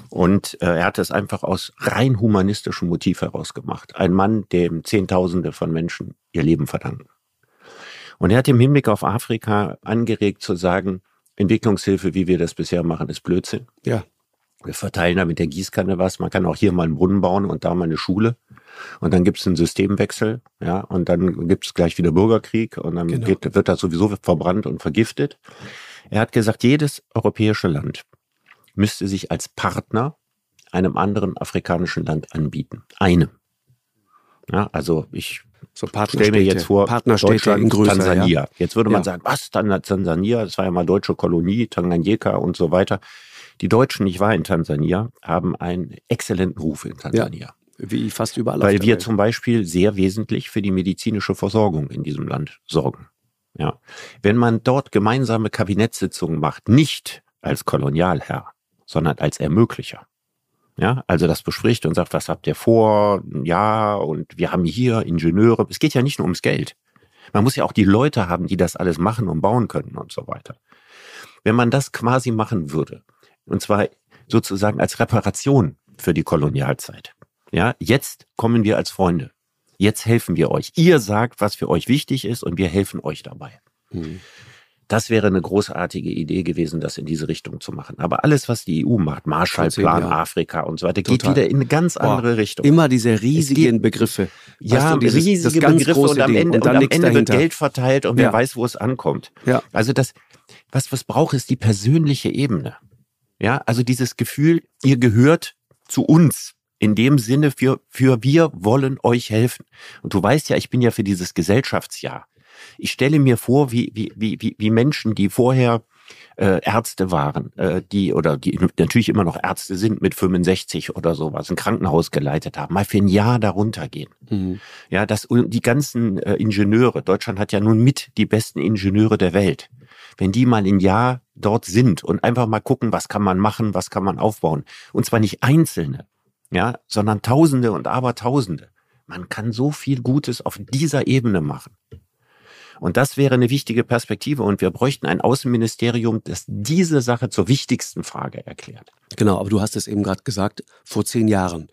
und äh, er hat es einfach aus rein humanistischem Motiv heraus gemacht. Ein Mann, dem Zehntausende von Menschen ihr Leben verdanken. Und er hat im Hinblick auf Afrika angeregt zu sagen, Entwicklungshilfe, wie wir das bisher machen, ist Blödsinn. Ja. Wir verteilen da mit der Gießkanne was. Man kann auch hier mal einen Brunnen bauen und da mal eine Schule. Und dann gibt es einen Systemwechsel, ja, und dann gibt es gleich wieder Bürgerkrieg und dann genau. geht, wird das sowieso verbrannt und vergiftet. Er hat gesagt, jedes europäische Land müsste sich als Partner einem anderen afrikanischen Land anbieten. Einem. Ja, also ich so Stell mir jetzt vor, Deutschland, größer, Tansania. Ja? Jetzt würde man ja. sagen, was, Tansania, das war ja mal deutsche Kolonie, Tanganyika und so weiter. Die Deutschen, ich war in Tansania, haben einen exzellenten Ruf in Tansania. Ja, wie fast überall. Weil wir Welt. zum Beispiel sehr wesentlich für die medizinische Versorgung in diesem Land sorgen. Ja. Wenn man dort gemeinsame Kabinettssitzungen macht, nicht als Kolonialherr, sondern als Ermöglicher, ja, also das bespricht und sagt, was habt ihr vor? Ja, und wir haben hier Ingenieure. Es geht ja nicht nur ums Geld. Man muss ja auch die Leute haben, die das alles machen und bauen können und so weiter. Wenn man das quasi machen würde, und zwar sozusagen als Reparation für die Kolonialzeit. Ja, jetzt kommen wir als Freunde. Jetzt helfen wir euch. Ihr sagt, was für euch wichtig ist und wir helfen euch dabei. Mhm Das wäre eine großartige Idee gewesen, das in diese Richtung zu machen. Aber alles, was die EU macht, Marshallplan, Afrika und so weiter, Total. geht wieder in eine ganz andere Boah, Richtung. Immer diese riesigen Begriffe. Ja, weißt du, dieses, riesige Begriffe und am Ende, und, und am Ende wird Geld verteilt und ja. wer weiß, wo es ankommt. Ja. Also das, was, was braucht, ist die persönliche Ebene. Ja, also dieses Gefühl, ihr gehört zu uns. In dem Sinne, für, für wir wollen euch helfen. Und du weißt ja, ich bin ja für dieses Gesellschaftsjahr. Ich stelle mir vor, wie, wie, wie, wie Menschen, die vorher äh, Ärzte waren, äh, die oder die natürlich immer noch Ärzte sind mit 65 oder sowas, ein Krankenhaus geleitet haben, mal für ein Jahr darunter gehen. Mhm. Ja, das die ganzen äh, Ingenieure, Deutschland hat ja nun mit die besten Ingenieure der Welt. Wenn die mal ein Jahr dort sind und einfach mal gucken, was kann man machen, was kann man aufbauen. Und zwar nicht Einzelne, ja, sondern Tausende und Abertausende. Man kann so viel Gutes auf dieser Ebene machen. Und das wäre eine wichtige Perspektive. Und wir bräuchten ein Außenministerium, das diese Sache zur wichtigsten Frage erklärt. Genau, aber du hast es eben gerade gesagt, vor zehn Jahren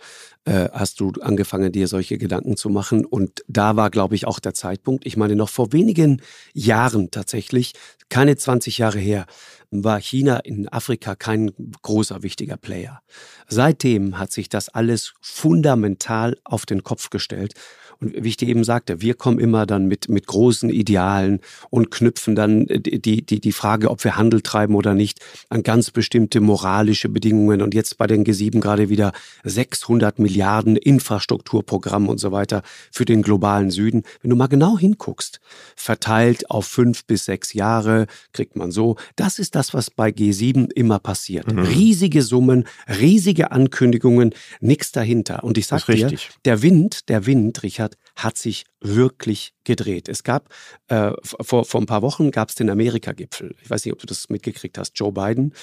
äh, hast du angefangen, dir solche Gedanken zu machen. Und da war, glaube ich, auch der Zeitpunkt. Ich meine, noch vor wenigen Jahren tatsächlich, keine 20 Jahre her, war China in Afrika kein großer, wichtiger Player. Seitdem hat sich das alles fundamental auf den Kopf gestellt. Und wie ich dir eben sagte, wir kommen immer dann mit, mit großen Idealen und knüpfen dann die, die, die Frage, ob wir Handel treiben oder nicht, an ganz bestimmte moralische Bedingungen. Und jetzt bei den G7 gerade wieder 600 Milliarden Infrastrukturprogramm und so weiter für den globalen Süden. Wenn du mal genau hinguckst, verteilt auf fünf bis sechs Jahre, kriegt man so. Das ist das, was bei G7 immer passiert. Mhm. Riesige Summen, riesige Ankündigungen, nichts dahinter. Und ich sag dir, der Wind, der Wind, Richard, hat, sich wirklich gedreht. Es gab äh, vor, vor ein paar Wochen gab es den Amerika-Gipfel. Ich weiß nicht, ob du das mitgekriegt hast. Joe Biden,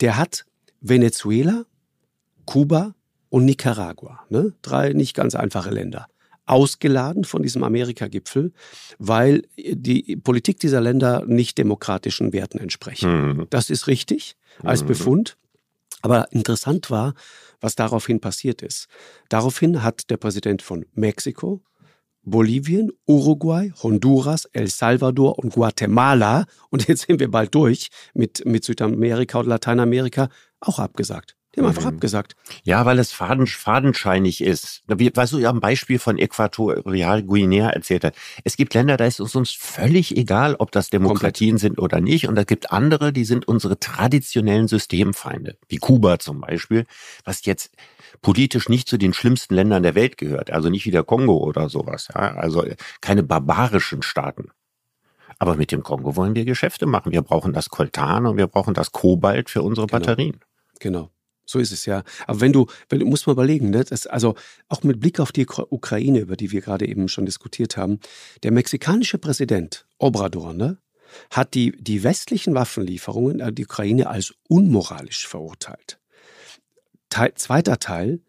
der hat Venezuela, Kuba und Nicaragua, ne? drei nicht ganz einfache Länder, ausgeladen von diesem Amerika-Gipfel, weil die Politik dieser Länder nicht demokratischen Werten entsprechen. Mhm. Das ist richtig als mhm. Befund. Aber interessant war, was daraufhin passiert ist. Daraufhin hat der Präsident von Mexiko, Bolivien, Uruguay, Honduras, El Salvador und Guatemala, und jetzt sind wir bald durch mit, mit Südamerika und Lateinamerika, auch abgesagt. Die haben einfach mhm. abgesagt. Ja, weil es faden, fadenscheinig ist. Weißt du, ja, ein Beispiel von Äquatorial Guinea erzählt hat. Es gibt Länder, da ist es uns völlig egal, ob das Demokratien Komplett. sind oder nicht. Und es gibt andere, die sind unsere traditionellen Systemfeinde. Wie Kuba zum Beispiel, was jetzt politisch nicht zu den schlimmsten Ländern der Welt gehört. Also nicht wie der Kongo oder sowas. Ja? Also keine barbarischen Staaten. Aber mit dem Kongo wollen wir Geschäfte machen. Wir brauchen das Koltan und wir brauchen das Kobalt für unsere genau. Batterien. Genau. So ist es ja. Aber wenn du, wenn du musst mal überlegen, ne, das, also auch mit Blick auf die Ukraine, über die wir gerade eben schon diskutiert haben, der mexikanische Präsident Obrador, ne, hat die, die westlichen Waffenlieferungen an die Ukraine als unmoralisch verurteilt. Teil, zweiter Teil,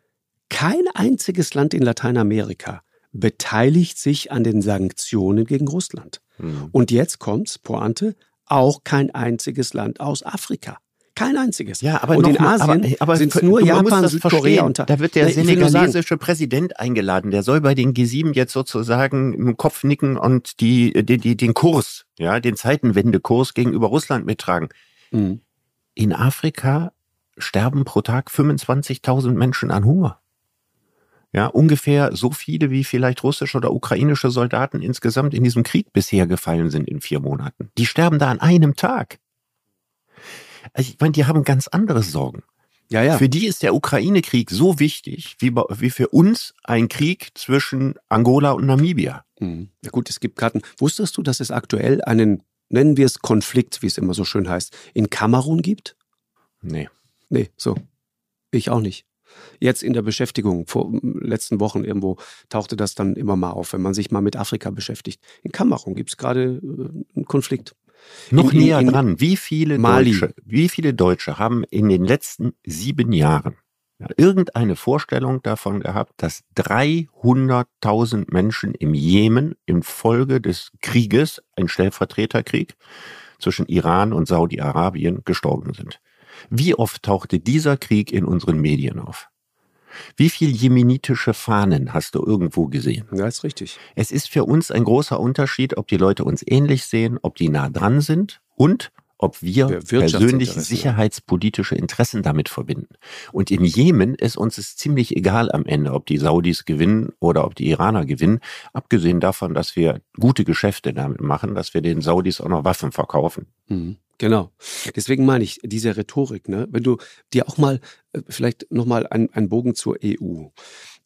kein einziges Land in Lateinamerika beteiligt sich an den Sanktionen gegen Russland. Mhm. Und jetzt kommt's, Pointe, auch kein einziges Land aus Afrika. Kein einziges. Ja, aber und in Asien aber, aber sind es nur Japan, Südkorea und da wird der nee, senegalesische Präsident eingeladen. Der soll bei den G7 jetzt sozusagen im Kopf nicken und die, die, die den Kurs, ja, den Zeitenwendekurs gegenüber Russland mittragen. Mhm. In Afrika sterben pro Tag 25.000 Menschen an Hunger. Ja, ungefähr so viele, wie vielleicht russische oder ukrainische Soldaten insgesamt in diesem Krieg bisher gefallen sind in vier Monaten. Die sterben da an einem Tag. Also ich meine, die haben ganz andere Sorgen. Ja, ja. Für die ist der Ukraine-Krieg so wichtig, wie, wie für uns ein Krieg zwischen Angola und Namibia. Mhm. Ja gut, es gibt Karten. Wusstest du, dass es aktuell einen, nennen wir es Konflikt, wie es immer so schön heißt, in Kamerun gibt? Nee. Nee, so. Ich auch nicht. Jetzt in der Beschäftigung, vor letzten Wochen irgendwo tauchte das dann immer mal auf, wenn man sich mal mit Afrika beschäftigt. In Kamerun gibt es gerade äh, einen Konflikt. Noch in, näher in, dran. Wie viele, Mali. Deutsche, wie viele Deutsche haben in den letzten sieben Jahren ja, irgendeine Vorstellung davon gehabt, dass 300.000 Menschen im Jemen infolge des Krieges, ein Stellvertreterkrieg zwischen Iran und Saudi-Arabien, gestorben sind? Wie oft tauchte dieser Krieg in unseren Medien auf? Wie viel jemenitische Fahnen hast du irgendwo gesehen? Ja, ist richtig. Es ist für uns ein großer Unterschied, ob die Leute uns ähnlich sehen, ob die nah dran sind und ob wir persönlich sicherheitspolitische Interessen damit verbinden. Und im Jemen ist uns es ziemlich egal am Ende, ob die Saudis gewinnen oder ob die Iraner gewinnen, abgesehen davon, dass wir gute Geschäfte damit machen, dass wir den Saudis auch noch Waffen verkaufen. Mhm. Genau. Deswegen meine ich, diese Rhetorik, ne, wenn du dir auch mal, äh, vielleicht nochmal einen, einen Bogen zur EU.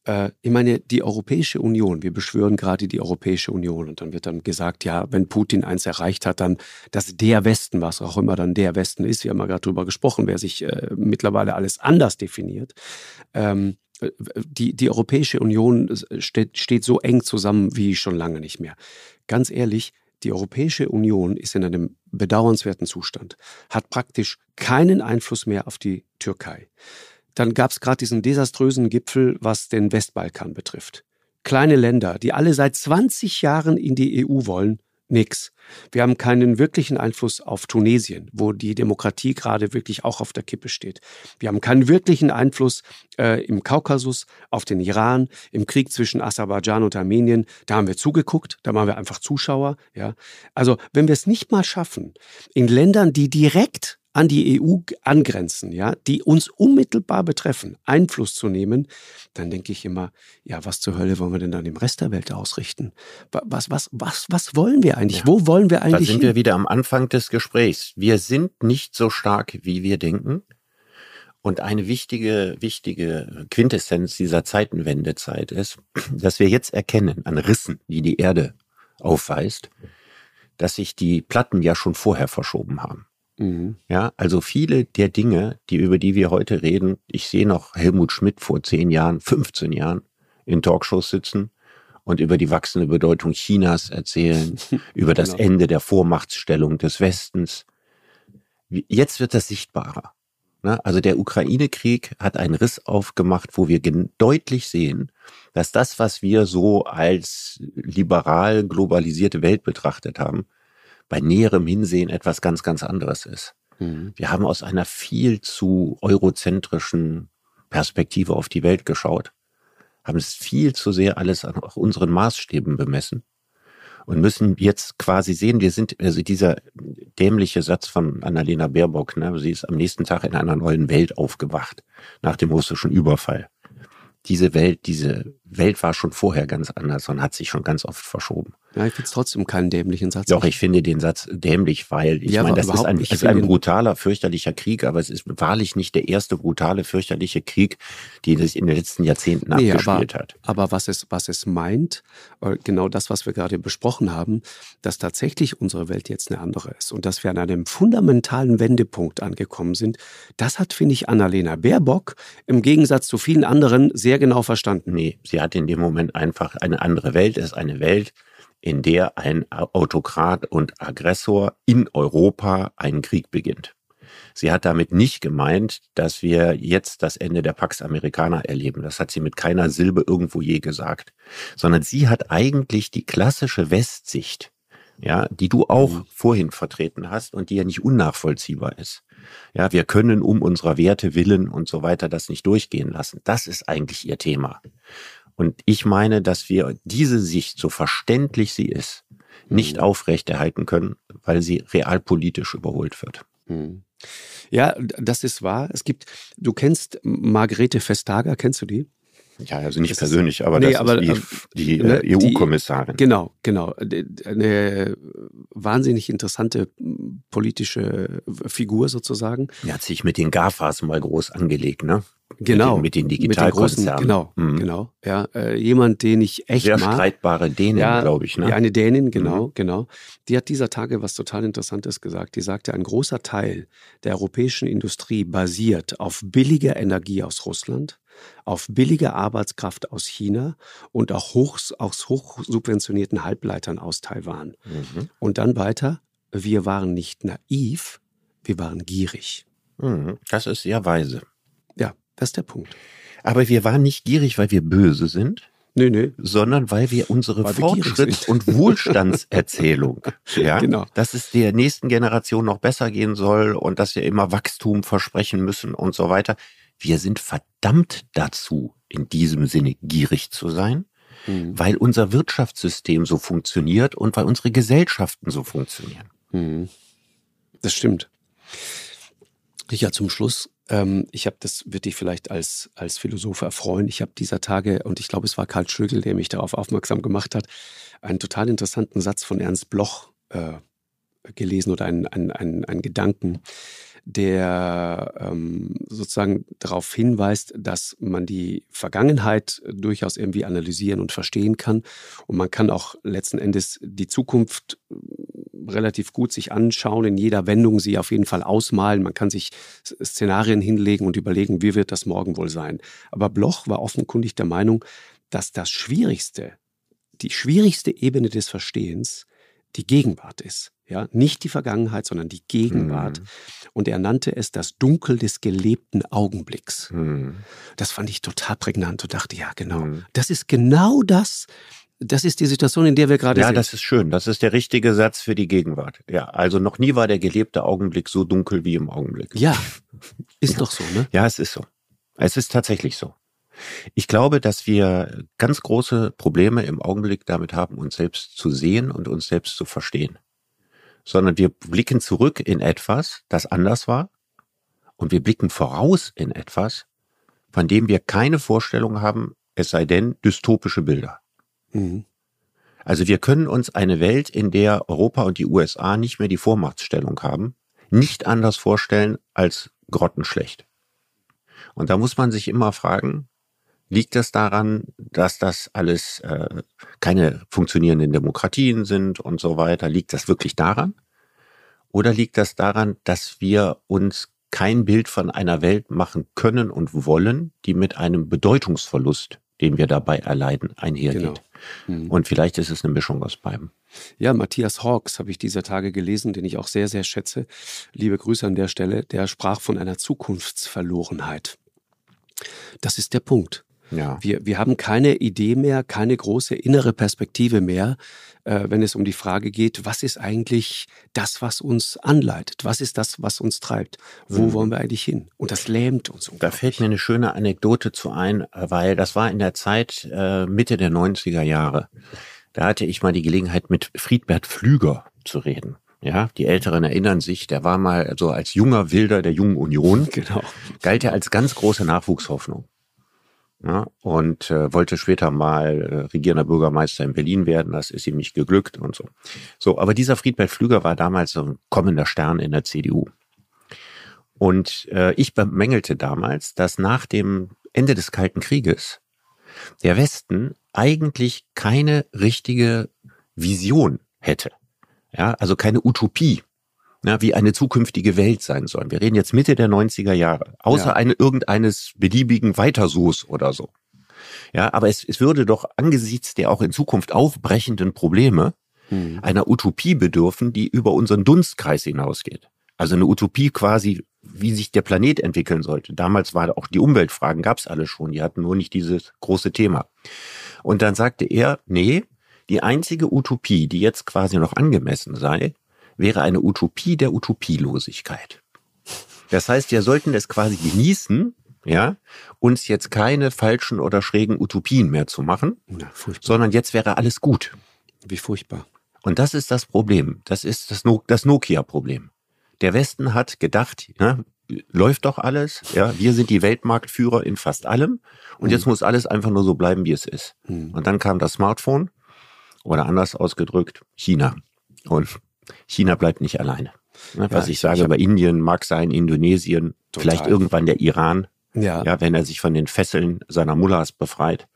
Äh, ich meine, die Europäische Union, wir beschwören gerade die Europäische Union und dann wird dann gesagt, ja, wenn Putin eins erreicht hat, dann, dass der Westen, was auch immer dann der Westen ist, wir haben ja gerade drüber gesprochen, wer sich äh, mittlerweile alles anders definiert. Ähm, äh, die, die Europäische Union steht, steht so eng zusammen wie schon lange nicht mehr. Ganz ehrlich, die Europäische Union ist in einem bedauernswerten Zustand, hat praktisch keinen Einfluss mehr auf die Türkei. Dann gab es gerade diesen desaströsen Gipfel, was den Westbalkan betrifft. Kleine Länder, die alle seit 20 Jahren in die EU wollen, nix. Wir haben keinen wirklichen Einfluss auf Tunesien, wo die Demokratie gerade wirklich auch auf der Kippe steht. Wir haben keinen wirklichen Einfluss äh, im Kaukasus, auf den Iran, im Krieg zwischen Aserbaidschan und Armenien. Da haben wir zugeguckt, da waren wir einfach Zuschauer. Ja. Also wenn wir es nicht mal schaffen, in Ländern, die direkt an die EU angrenzen, ja, die uns unmittelbar betreffen, Einfluss zu nehmen, dann denke ich immer, ja, was zur Hölle wollen wir denn dann im Rest der Welt ausrichten? Wa- Was, was, was, was wollen wir eigentlich? Ja. Wo wollen wir Da eigentlich sind hin? wir wieder am Anfang des Gesprächs. Wir sind nicht so stark, wie wir denken. Und eine wichtige, wichtige Quintessenz dieser Zeitenwendezeit ist, dass wir jetzt erkennen an Rissen, die die Erde aufweist, dass sich die Platten ja schon vorher verschoben haben. Mhm. Ja, also viele der Dinge, die, über die wir heute reden, ich sehe noch Helmut Schmidt vor 10 Jahren, 15 Jahren in Talkshows sitzen und über die wachsende Bedeutung Chinas erzählen, über das Genau. Ende der Vormachtstellung des Westens. Jetzt wird das sichtbarer. Ne? Also der Ukraine-Krieg hat einen Riss aufgemacht, wo wir deutlich sehen, dass das, was wir so als liberal globalisierte Welt betrachtet haben, bei näherem Hinsehen etwas ganz, ganz anderes ist. Mhm. Wir haben aus einer viel zu eurozentrischen Perspektive auf die Welt geschaut, haben es viel zu sehr alles an unseren Maßstäben bemessen und müssen jetzt quasi sehen, wir sind, also dieser dämliche Satz von Annalena Baerbock, ne, sie ist am nächsten Tag in einer neuen Welt aufgewacht, nach dem russischen Überfall. Diese Welt, diese Welt war schon vorher ganz anders und hat sich schon ganz oft verschoben. Ja, ich finde es trotzdem keinen dämlichen Satz. Doch, ich finde den Satz dämlich, weil ich Ja, meine, aber das ist ein, ist ein brutaler, fürchterlicher Krieg, aber es ist wahrlich nicht der erste brutale, fürchterliche Krieg, den es in den letzten Jahrzehnten Nee, aber, abgespielt hat. aber was es, was es meint, äh, genau das, was wir gerade besprochen haben, dass tatsächlich unsere Welt jetzt eine andere ist und dass wir an einem fundamentalen Wendepunkt angekommen sind, das hat, finde ich, Annalena Baerbock im Gegensatz zu vielen anderen sehr genau verstanden. Nee, sie hat in dem Moment einfach eine andere Welt. Es ist eine Welt, in der ein Autokrat und Aggressor in Europa einen Krieg beginnt. Sie hat damit nicht gemeint, dass wir jetzt das Ende der Pax Americana erleben. Das hat sie mit keiner Silbe irgendwo je gesagt. Sondern sie hat eigentlich die klassische Westsicht, ja, die du auch Mhm. vorhin vertreten hast und die ja nicht unnachvollziehbar ist. Ja, wir können um unserer Werte willen und so weiter das nicht durchgehen lassen. Das ist eigentlich ihr Thema. Und ich meine, dass wir diese Sicht, so verständlich sie ist, nicht Mhm. aufrechterhalten können, weil sie realpolitisch überholt wird. Hm. Ja, das ist wahr. Es gibt, du kennst Margarete Vestager, kennst du die? Ja, also nicht Das ist- persönlich, aber Nee, das aber, ist äh, die, die ne, äh, die- EU-Kommissarin. Genau, genau. Eine wahnsinnig interessante politische Figur sozusagen. Die hat sich mit den GAFAs mal groß angelegt, ne? Genau. Mit den, mit den Digitalkonzernen. genau, Mhm. genau. Ja, äh, jemand, den ich echt Sehr mag. streitbare Dänen, Ja, glaube ich, ne? Ja, eine Dänin, genau, genau. Die hat dieser Tage was total Interessantes gesagt. Die sagte, ein großer Teil der europäischen Industrie basiert auf billiger Energie aus Russland, auf billiger Arbeitskraft aus China und auch hoch, aus hochsubventionierten Halbleitern aus Taiwan. Mhm. Und dann weiter, wir waren nicht naiv, wir waren gierig. Mhm. Das ist sehr weise. Ja, das ist der Punkt. Aber wir waren nicht gierig, weil wir böse sind, Nö, nö. sondern weil wir unsere Weil Fortschritts- und Wohlstandserzählung, ja, Genau. dass es der nächsten Generation noch besser gehen soll und dass wir immer Wachstum versprechen müssen und so weiter. Wir sind verdammt dazu, in diesem Sinne gierig zu sein, Mhm. weil unser Wirtschaftssystem so funktioniert und weil unsere Gesellschaften so funktionieren. Mhm. Das stimmt. Richard, zum Schluss, ähm, ich habe, das wird dich vielleicht als, als Philosoph erfreuen, ich habe dieser Tage, und ich glaube, es war Karl Schlögel, der mich darauf aufmerksam gemacht hat, einen total interessanten Satz von Ernst Bloch äh, gelesen oder einen, einen, einen, einen Gedanken, der ähm, sozusagen darauf hinweist, dass man die Vergangenheit durchaus irgendwie analysieren und verstehen kann. Und man kann auch letzten Endes die Zukunft relativ gut sich anschauen, in jeder Wendung sie auf jeden Fall ausmalen. Man kann sich Szenarien hinlegen und überlegen, wie wird das morgen wohl sein. Aber Bloch war offenkundig der Meinung, dass das Schwierigste, die schwierigste Ebene des Verstehens die Gegenwart ist. Ja, nicht die Vergangenheit, sondern die Gegenwart. Mhm. Und er nannte es das Dunkel des gelebten Augenblicks. Mhm. Das fand ich total prägnant und dachte, ja, genau. Mhm. Das ist genau das. Das ist die Situation, in der wir gerade ja, sind. Ja, das ist schön. Das ist der richtige Satz für die Gegenwart. Ja, also noch nie war der gelebte Augenblick so dunkel wie im Augenblick. Ja, ist doch so, ne? Ja, es ist so. Es ist tatsächlich so. Ich glaube, dass wir ganz große Probleme im Augenblick damit haben, uns selbst zu sehen und uns selbst zu verstehen. Sondern wir blicken zurück in etwas, das anders war, und wir blicken voraus in etwas, von dem wir keine Vorstellung haben, es sei denn dystopische Bilder. Mhm. Also wir können uns eine Welt, in der Europa und die USA nicht mehr die Vormachtstellung haben, nicht anders vorstellen als grottenschlecht. Und da muss man sich immer fragen, Liegt das daran, dass das alles äh, keine funktionierenden Demokratien sind und so weiter? Liegt das wirklich daran? Oder liegt das daran, dass wir uns kein Bild von einer Welt machen können und wollen, die mit einem Bedeutungsverlust, den wir dabei erleiden, einhergeht? Genau. Mhm. Und vielleicht ist es eine Mischung aus beiden. Ja, Matthias Hawks habe ich dieser Tage gelesen, den ich auch sehr, sehr schätze. Liebe Grüße an der Stelle. Der sprach von einer Zukunftsverlorenheit. Das ist der Punkt. Ja. Wir, wir haben keine Idee mehr, keine große innere Perspektive mehr, äh, wenn es um die Frage geht, was ist eigentlich das, was uns anleitet? Was ist das, was uns treibt? Wo mhm. wollen wir eigentlich hin? Und das lähmt uns. Da fällt mir eine schöne Anekdote zu ein, weil das war in der Zeit äh, Mitte der 90er Jahre. Da hatte ich mal die Gelegenheit, mit Friedbert Flüger zu reden. Ja, die Älteren erinnern sich, der war mal so als junger Wilder der Jungen Union. Genau. Galt er als ganz große Nachwuchshoffnung ja, und äh, wollte später mal äh, regierender Bürgermeister in Berlin werden. Das ist ihm nicht geglückt und so. So, aber dieser Friedbert Flüger war damals so ein kommender Stern in der CDU. Und äh, ich bemängelte damals, dass nach dem Ende des Kalten Krieges der Westen eigentlich keine richtige Vision hätte. Ja, also keine Utopie ja, wie eine zukünftige Welt sein soll. Wir reden jetzt Mitte der 90er Jahre, außer ja. eine irgendeines beliebigen Weitersoos oder so. Ja, aber es, es würde doch angesichts der auch in Zukunft aufbrechenden Probleme hm. einer Utopie bedürfen, die über unseren Dunstkreis hinausgeht. Also eine Utopie quasi, wie sich der Planet entwickeln sollte. Damals war auch die Umweltfragen, gab es alle schon, die hatten nur nicht dieses große Thema. Und dann sagte er, nee, die einzige Utopie, die jetzt quasi noch angemessen sei, wäre eine Utopie der Utopielosigkeit. Das heißt, wir sollten es quasi genießen, ja, uns jetzt keine falschen oder schrägen Utopien mehr zu machen, ja, sondern jetzt wäre alles gut. Wie furchtbar. Und das ist das Problem. Das ist das, no das Nokia-Problem. Der Westen hat gedacht, ja, läuft doch alles, ja, wir sind die Weltmarktführer in fast allem und mhm. jetzt muss alles einfach nur so bleiben, wie es ist. Mhm. Und dann kam das Smartphone oder anders ausgedrückt China. Und China bleibt nicht alleine. Ne, was ja, ich sage, ich aber Indien mag sein, Indonesien, total. vielleicht irgendwann der Iran, ja. ja, wenn er sich von den Fesseln seiner Mullahs befreit.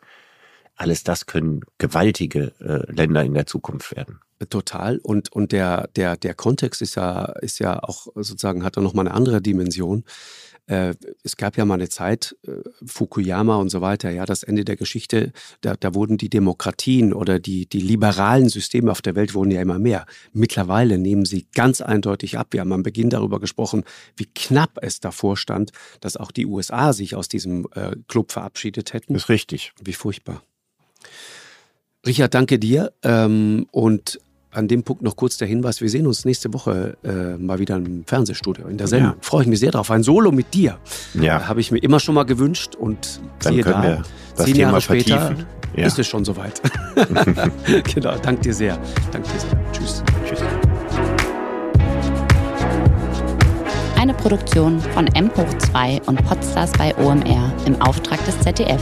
Alles das können gewaltige äh, Länder in der Zukunft werden. Total. Und, und der, der, der Kontext ist ja, ist ja auch sozusagen, hat er nochmal eine andere Dimension. Äh, es gab ja mal eine Zeit, äh, Fukuyama und so weiter, ja, das Ende der Geschichte, da, da wurden die Demokratien oder die, die liberalen Systeme auf der Welt wurden ja immer mehr. Mittlerweile nehmen sie ganz eindeutig ab. Wir haben am Beginn darüber gesprochen, wie knapp es davor stand, dass auch die USA sich aus diesem äh, Club verabschiedet hätten. Das ist richtig. Wie furchtbar. Richard, danke dir. Ähm, und an dem Punkt noch kurz der Hinweis, wir sehen uns nächste Woche äh, mal wieder im Fernsehstudio in der Sendung. Ja. Freue ich mich sehr drauf. Ein Solo mit dir. Ja. Äh, Habe ich mir immer schon mal gewünscht und Dann siehe können da, wir das zehn Thema Jahre später ja. ist es schon soweit. genau, danke dir sehr. Danke dir sehr. Tschüss. Tschüss. Produktion von M hoch 2 und Podstars bei OMR im Auftrag des ZDF.